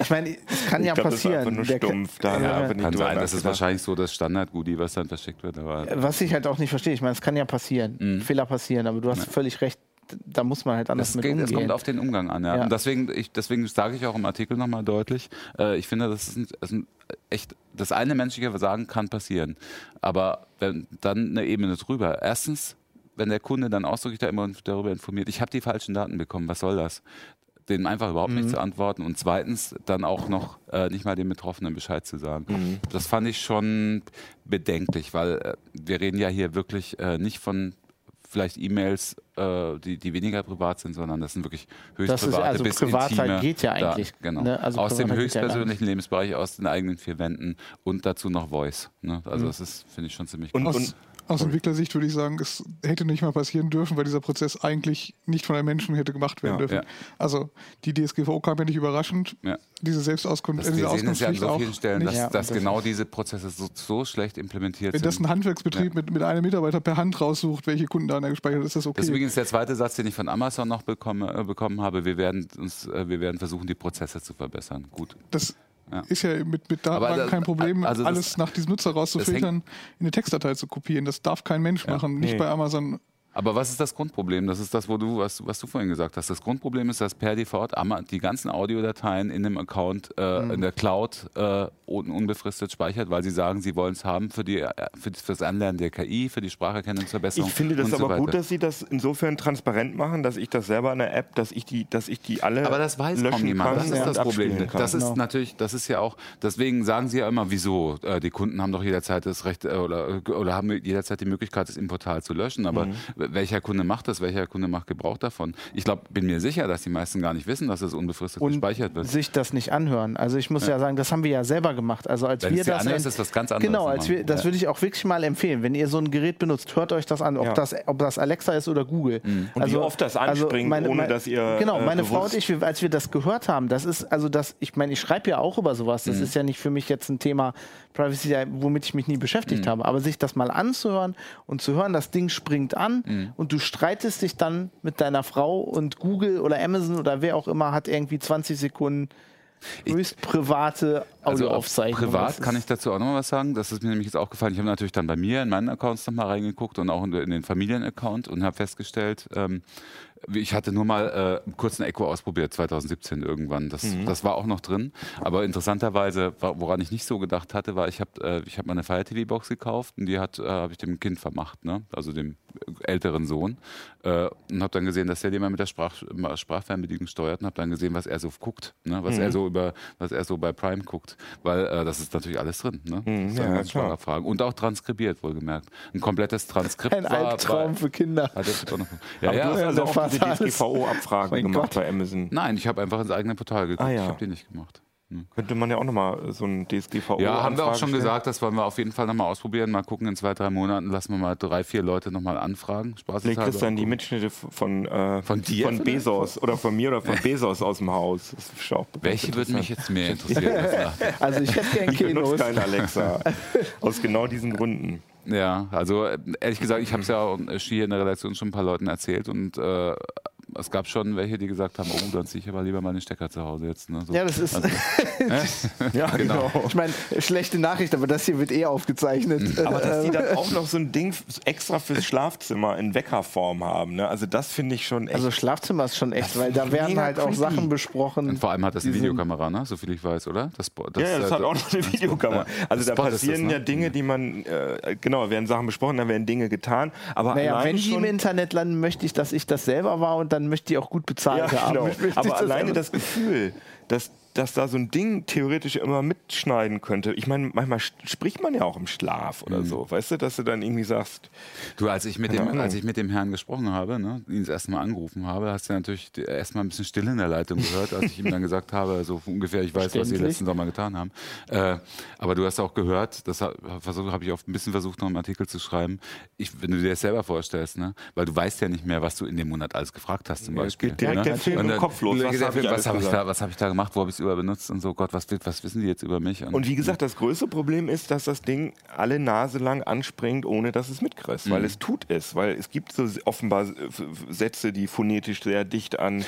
Ich meine, es kann ja ich glaube, das war passieren. nur Der- stumpf. Da Ja. nicht kann sein, das ist wahrscheinlich so das Standard-Goodie, was dann verschickt wird. Aber Was ich halt auch nicht verstehe, ich meine, es kann ja passieren, Mhm. Fehler passieren, aber du hast völlig recht, da muss man halt anders Das, mit geht, umgehen. kommt auf den Umgang an. Ja. Ja. Und deswegen, ich, deswegen sage ich auch im Artikel nochmal deutlich, äh, ich finde, das ist, ein, das ist ein echt, das eine menschliche Versagen kann passieren. Aber wenn dann eine Ebene drüber. Erstens, wenn der Kunde dann ausdrücklich da immer darüber informiert, ich habe die falschen Daten bekommen, was soll das? Dem einfach überhaupt Mhm. nicht zu antworten und zweitens dann auch noch äh, nicht mal dem Betroffenen Bescheid zu sagen. Mhm. Das fand ich schon bedenklich, weil äh, wir reden ja hier wirklich äh, nicht von vielleicht E-Mails, äh, die, die weniger privat sind, sondern das sind wirklich höchst Das ist- private also bis Privatheit intime geht ja eigentlich, Da, genau. ne? Also aus dem geht ja höchstpersönlichen Lebensbereich, aus den eigenen vier Wänden und dazu noch Voice. Ne? Also Mhm. das ist, finde ich schon ziemlich Und- gut. Aus, Entwicklersicht würde ich sagen, es hätte nicht mal passieren dürfen, weil dieser Prozess eigentlich nicht von einem Menschen hätte gemacht werden Ja, dürfen. ja. Also die DSGVO kam ja nicht überraschend. Ja. Diese Selbstauskunft, Das, äh, diese wir sehen es ja an so auch vielen Stellen, nicht. dass, Ja, dass das genau diese Prozesse so, so schlecht implementiert Wenn das sind. ein Handwerksbetrieb mit, mit einem Mitarbeiter per Hand raussucht, welche Kunden da gespeichert ist, ist das okay. Das ist übrigens der zweite Satz, den ich von Amazon noch bekomme, äh, bekommen habe. Wir werden, uns, äh, wir werden versuchen, die Prozesse zu verbessern. Gut. Das Ja. ist ja mit, mit Datenbanken das- kein Problem, also das- alles nach diesem Nutzer rauszufiltern, in eine Textdatei zu kopieren. Das darf kein Mensch machen, nicht Nee. bei Amazon. Aber was ist das Grundproblem? Das ist das, wo du, was, was du vorhin gesagt hast. Das Grundproblem ist, dass per Default die ganzen Audiodateien in dem Account äh, Mhm. in der Cloud äh, un unbefristet speichert, weil sie sagen, sie wollen es haben für, die, äh, für fürs Anlernen der KI, für die Spracherkennungsverbesserung. Ich finde das und so aber gut, dass Sie das insofern transparent machen, dass ich das selber in der App, dass ich die, dass ich die alle Aber das weiß kaum kann Das ist das Problem. Das ist Genau. natürlich, das ist ja auch, deswegen sagen sie ja immer, wieso? Äh, die Kunden haben doch jederzeit das Recht äh, oder, oder haben jederzeit die Möglichkeit, das im Portal zu löschen. Aber Mhm. Welcher Kunde macht das? Welcher Kunde macht Gebrauch davon? Ich glaube, bin mir sicher, dass die meisten gar nicht wissen, dass es unbefristet und gespeichert wird. sich das nicht anhören. Also ich muss ja, sagen, das haben wir ja selber gemacht. Also als Wenn wir das en- ist was ganz anderes Genau, als wir, das Ja. würde ich auch wirklich mal empfehlen. Wenn ihr so ein Gerät benutzt, hört euch das an, ob, Ja. das, ob das Alexa ist oder Google. Mhm. Und wie oft das anspringt, ohne dass ihr, Genau, äh, meine Frau und ich, wir, als wir das gehört haben, das ist, also das, ich meine, ich schreibe ja auch über sowas. Mhm. Das ist ja nicht für mich jetzt ein Thema Privacy, womit ich mich nie beschäftigt Mhm. habe. Aber sich das mal anzuhören und zu hören, das Ding springt an Mhm. und du streitest dich dann mit deiner Frau und Google oder Amazon oder wer auch immer hat irgendwie 20 Sekunden höchst private Also auf Audioaufzeichnung. privat Das kann ich dazu auch noch mal was sagen. Das ist mir nämlich jetzt aufgefallen. Ich habe natürlich dann bei mir in meinen Accounts noch mal reingeguckt und auch in, in den Familienaccount und habe festgestellt, ähm, ich hatte nur mal äh, kurz ein Echo ausprobiert, 2017 irgendwann. Das, das war auch noch drin. Aber interessanterweise, woran ich nicht so gedacht hatte, war, ich habe äh, ich hab mal eine Fire TV Box gekauft und die hat äh, habe ich dem Kind vermacht, ne? also dem älteren Sohn. Äh, und habe dann gesehen, dass der den mal mit der Sprach, Sprachfernbedienung steuert und habe dann gesehen, was er so guckt, ne? was er so über, was er so bei Prime guckt, weil äh, das ist natürlich alles drin. Ne? Das ist ja, ganz klar. und auch transkribiert wohlgemerkt. Ein komplettes Transkript ein Albtraum für Kinder. hat er auch noch, ja, Aber ja, du hast also der auch diese alles- DSGVO-Abfrage Mein gemacht Gott. bei Amazon. Nein, ich habe einfach ins eigene Portal geguckt. Ah, ja. Ich habe die nicht gemacht. Könnte man ja auch nochmal so ein DSGVO Ja, haben wir auch schon stellen. gesagt, das wollen wir auf jeden Fall nochmal ausprobieren. Mal gucken, in zwei, drei Monaten lassen wir mal drei, vier Leute nochmal anfragen. Spaß Vielleicht kriegst du dann die Mitschnitte von, äh, Von dir von? Bezos oder von mir oder von (laughs) Bezos aus dem Haus. Das ist schon auch Welche würde mich jetzt mehr interessieren? (laughs) Also ich hätte gern Ich benutze Kinos. keinen Alexa. Aus genau diesen Gründen. Ja, also äh, ehrlich gesagt, ich habe es ja auch äh, hier in der Redaktion schon ein paar Leuten erzählt und äh, es gab schon welche, die gesagt haben, oh, dann ziehe ich aber lieber meine Stecker zu Hause jetzt. Ne? So. Ja, das ist. Also, (laughs) Ja, (laughs) genau. ich meine, schlechte Nachricht, aber das hier wird eh aufgezeichnet. Aber dass die dann (laughs) auch noch so ein Ding extra fürs Schlafzimmer in Weckerform haben, ne? Also das finde ich schon echt. also Schlafzimmer ist schon echt, weil da werden halt auch creepy. Sachen besprochen. und vor allem hat das eine Videokamera, ne? so viel ich weiß, oder? Das, das, ja, ja, das äh, hat auch noch eine Videokamera. Also da passieren das, ne? ja Dinge, die man, äh, genau, werden Sachen besprochen, dann werden Dinge getan. Aber Naja, wenn die schon, im Internet landen, möchte ich, dass ich das selber war und dann möchte ich auch gut bezahlt ja, haben. genau. Aber alleine das Gefühl, dass, dass da so ein Ding theoretisch immer mitschneiden könnte. Ich meine, manchmal spricht man ja auch im Schlaf Mhm. oder so, weißt du, dass du dann irgendwie sagst, Du, als ich mit dem, Ahnung. als ich mit dem Herrn gesprochen habe, ne, ihn das erste Mal angerufen habe, hast du natürlich erstmal ein bisschen Stille in der Leitung gehört, als ich ihm dann gesagt habe, so ungefähr, ich weiß, was sie letzten Sommer getan haben. Äh, aber du hast auch gehört, das habe hab ich auch ein bisschen versucht, noch einen Artikel zu schreiben, ich, wenn du dir das selber vorstellst, ne, weil du weißt ja nicht mehr, was du in dem Monat alles gefragt hast zum Ja, es Beispiel. geht direkt ne? der Film Und im dann- Kopf los. (laughs) Was was habe ich, hab ich da gemacht, wo habe ich es überbenutzt und so, Gott, was, was wissen die jetzt über mich? Und wie gesagt, das größte Problem ist, dass das Ding alle Nase lang anspringt, ohne dass es mitkriegst, Mhm. weil es tut es. Weil es gibt so offenbar Sätze, die phonetisch sehr dicht an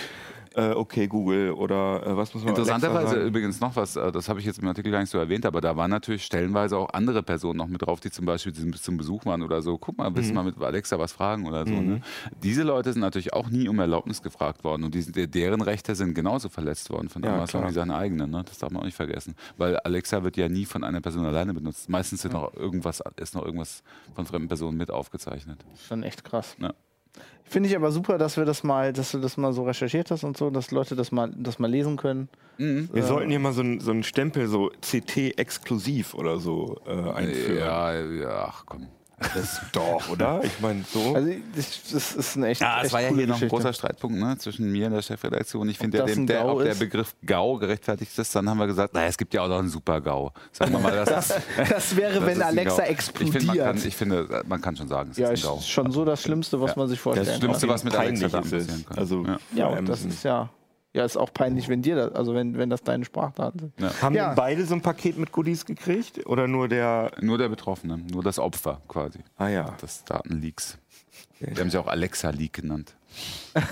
äh, okay Google oder äh, was muss man Interessanterweise übrigens noch was, äh, das habe ich jetzt im Artikel gar nicht so erwähnt, aber da waren natürlich stellenweise auch andere Personen noch mit drauf, die zum Beispiel zum- zum Besuch waren oder so. Guck mal, willst Mhm. du mal mit Alexa was fragen oder so. Ne? Diese Leute sind natürlich auch nie um Erlaubnis gefragt worden und die, deren Rechte sind genauso verletzt worden von Ja, Amazon klar. wie seine eigenen. Ne? Das darf man auch nicht vergessen, weil Alexa wird ja nie von einer Person alleine benutzt. Meistens sind noch irgendwas, ist noch irgendwas von fremden Personen mit aufgezeichnet. Schon echt krass. Ja. Finde ich aber super, dass wir das mal, dass du das mal so recherchiert hast und so, dass Leute das mal, das mal lesen können. Wir sollten hier mal so einen so einen Stempel, so CT exklusiv oder so äh, einführen. Ja, ja, ach komm. Das doch, oder? Ich meine, so. Also das, das ist ein echt. Ja, echt es war ja hier noch ein großer Streitpunkt ne, zwischen mir und der Chefredaktion. Ich finde, Ob der, das der, GAU ob der? Begriff GAU gerechtfertigt ist, dann haben wir gesagt, naja, es gibt ja auch noch einen Super-GAU. Sagen wir mal, das, Das, das wäre, das wenn Alexa explodiert. Ich finde, man kann, ich finde, man kann schon sagen, es ja, ist ein GAU. schon so das Schlimmste, was man sich vorstellen das kann. Schlimmste, was mit Alexa ist kann. Also, Ja. Ja, das ist ja. Ja, ist auch peinlich, wenn dir das, also wenn, wenn das deine Sprachdaten sind. Ja. Haben Ja. beide so ein Paket mit Goodies gekriegt? Oder nur der. Nur der Betroffene, nur das Opfer quasi Ah ja. des Datenleaks. Die haben sich auch Alexa-Leak genannt. (laughs)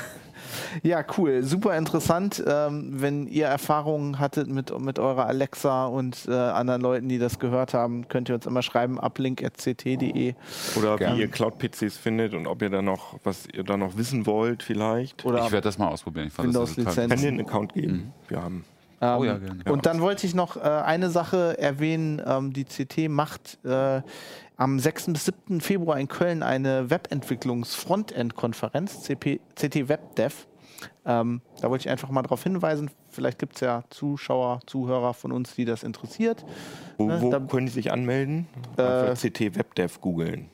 Ja, cool. Super interessant. Ähm, wenn ihr Erfahrungen hattet mit, mit eurer Alexa und äh, anderen Leuten, die das gehört haben, könnt ihr uns immer schreiben, uplink.ct.de Oder Gern. wie ihr Cloud-PCs findet und ob ihr da noch, was ihr da noch wissen wollt, vielleicht. oder ich werde das mal ausprobieren. Ich fand das Windows-Lizenz. total- Kann dir einen Account geben? Wir haben. Ähm, Oh ja, gerne. Und dann wollte ich noch äh, eine Sache erwähnen. Ähm, die CT macht äh, am 6. bis 7. Februar in Köln eine Webentwicklungs-Frontend-Konferenz, CT WebDev. Ähm, da wollte ich einfach mal darauf hinweisen. Vielleicht gibt es ja Zuschauer, Zuhörer von uns, die das interessiert. Wo, Ne, wo da- können die sich anmelden? Äh, CT WebDev googeln.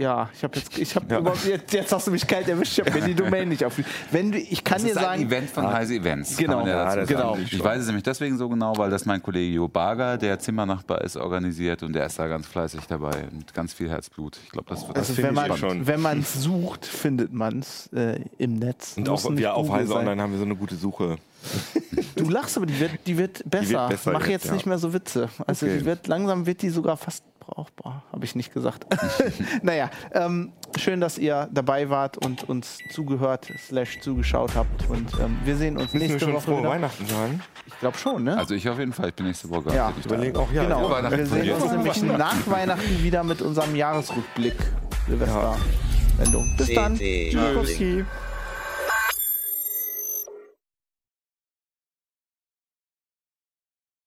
Ja, ich habe jetzt, ich habe Ja. überhaupt jetzt, jetzt hast du mich kalt erwischt. Ich habe mir die Domain nicht auf. Wenn du, ich kann Das dir ist ein sagen, Event von Heise Events. Genau. ja Ja, das haben die Ich weiß es nämlich deswegen so genau, weil das mein Kollege Jo Barger, der Zimmernachbar ist, organisiert und der ist da ganz fleißig dabei mit ganz viel Herzblut. Ich glaube, das wird also finde wenn ich man schon. wenn man es sucht, findet man es äh, im Netz. Und Muss auch wir auf Heise sein. Online haben wir so eine gute Suche. Du lachst, aber die wird, die wird besser. besser Mach jetzt, jetzt ja. nicht mehr so Witze. Also Okay. die wird langsam wird die sogar fast brauchbar. Habe ich nicht gesagt. (laughs) naja, ähm, schön, dass ihr dabei wart und uns zugehört slash zugeschaut habt. Und ähm, wir sehen uns Müssen wir nächste schon Woche frohe wieder. Weihnachten sagen? Ich glaube schon, ne? Also ich auf jeden Fall, ich bin nächste Woche. Ja. da. Überlegen auch, ja. genau. ja. Weihnachten Wir sehen uns nämlich nach Weihnachten wieder mit unserem Jahresrückblick. Silvester-Sendung. Bis dann. Uplink.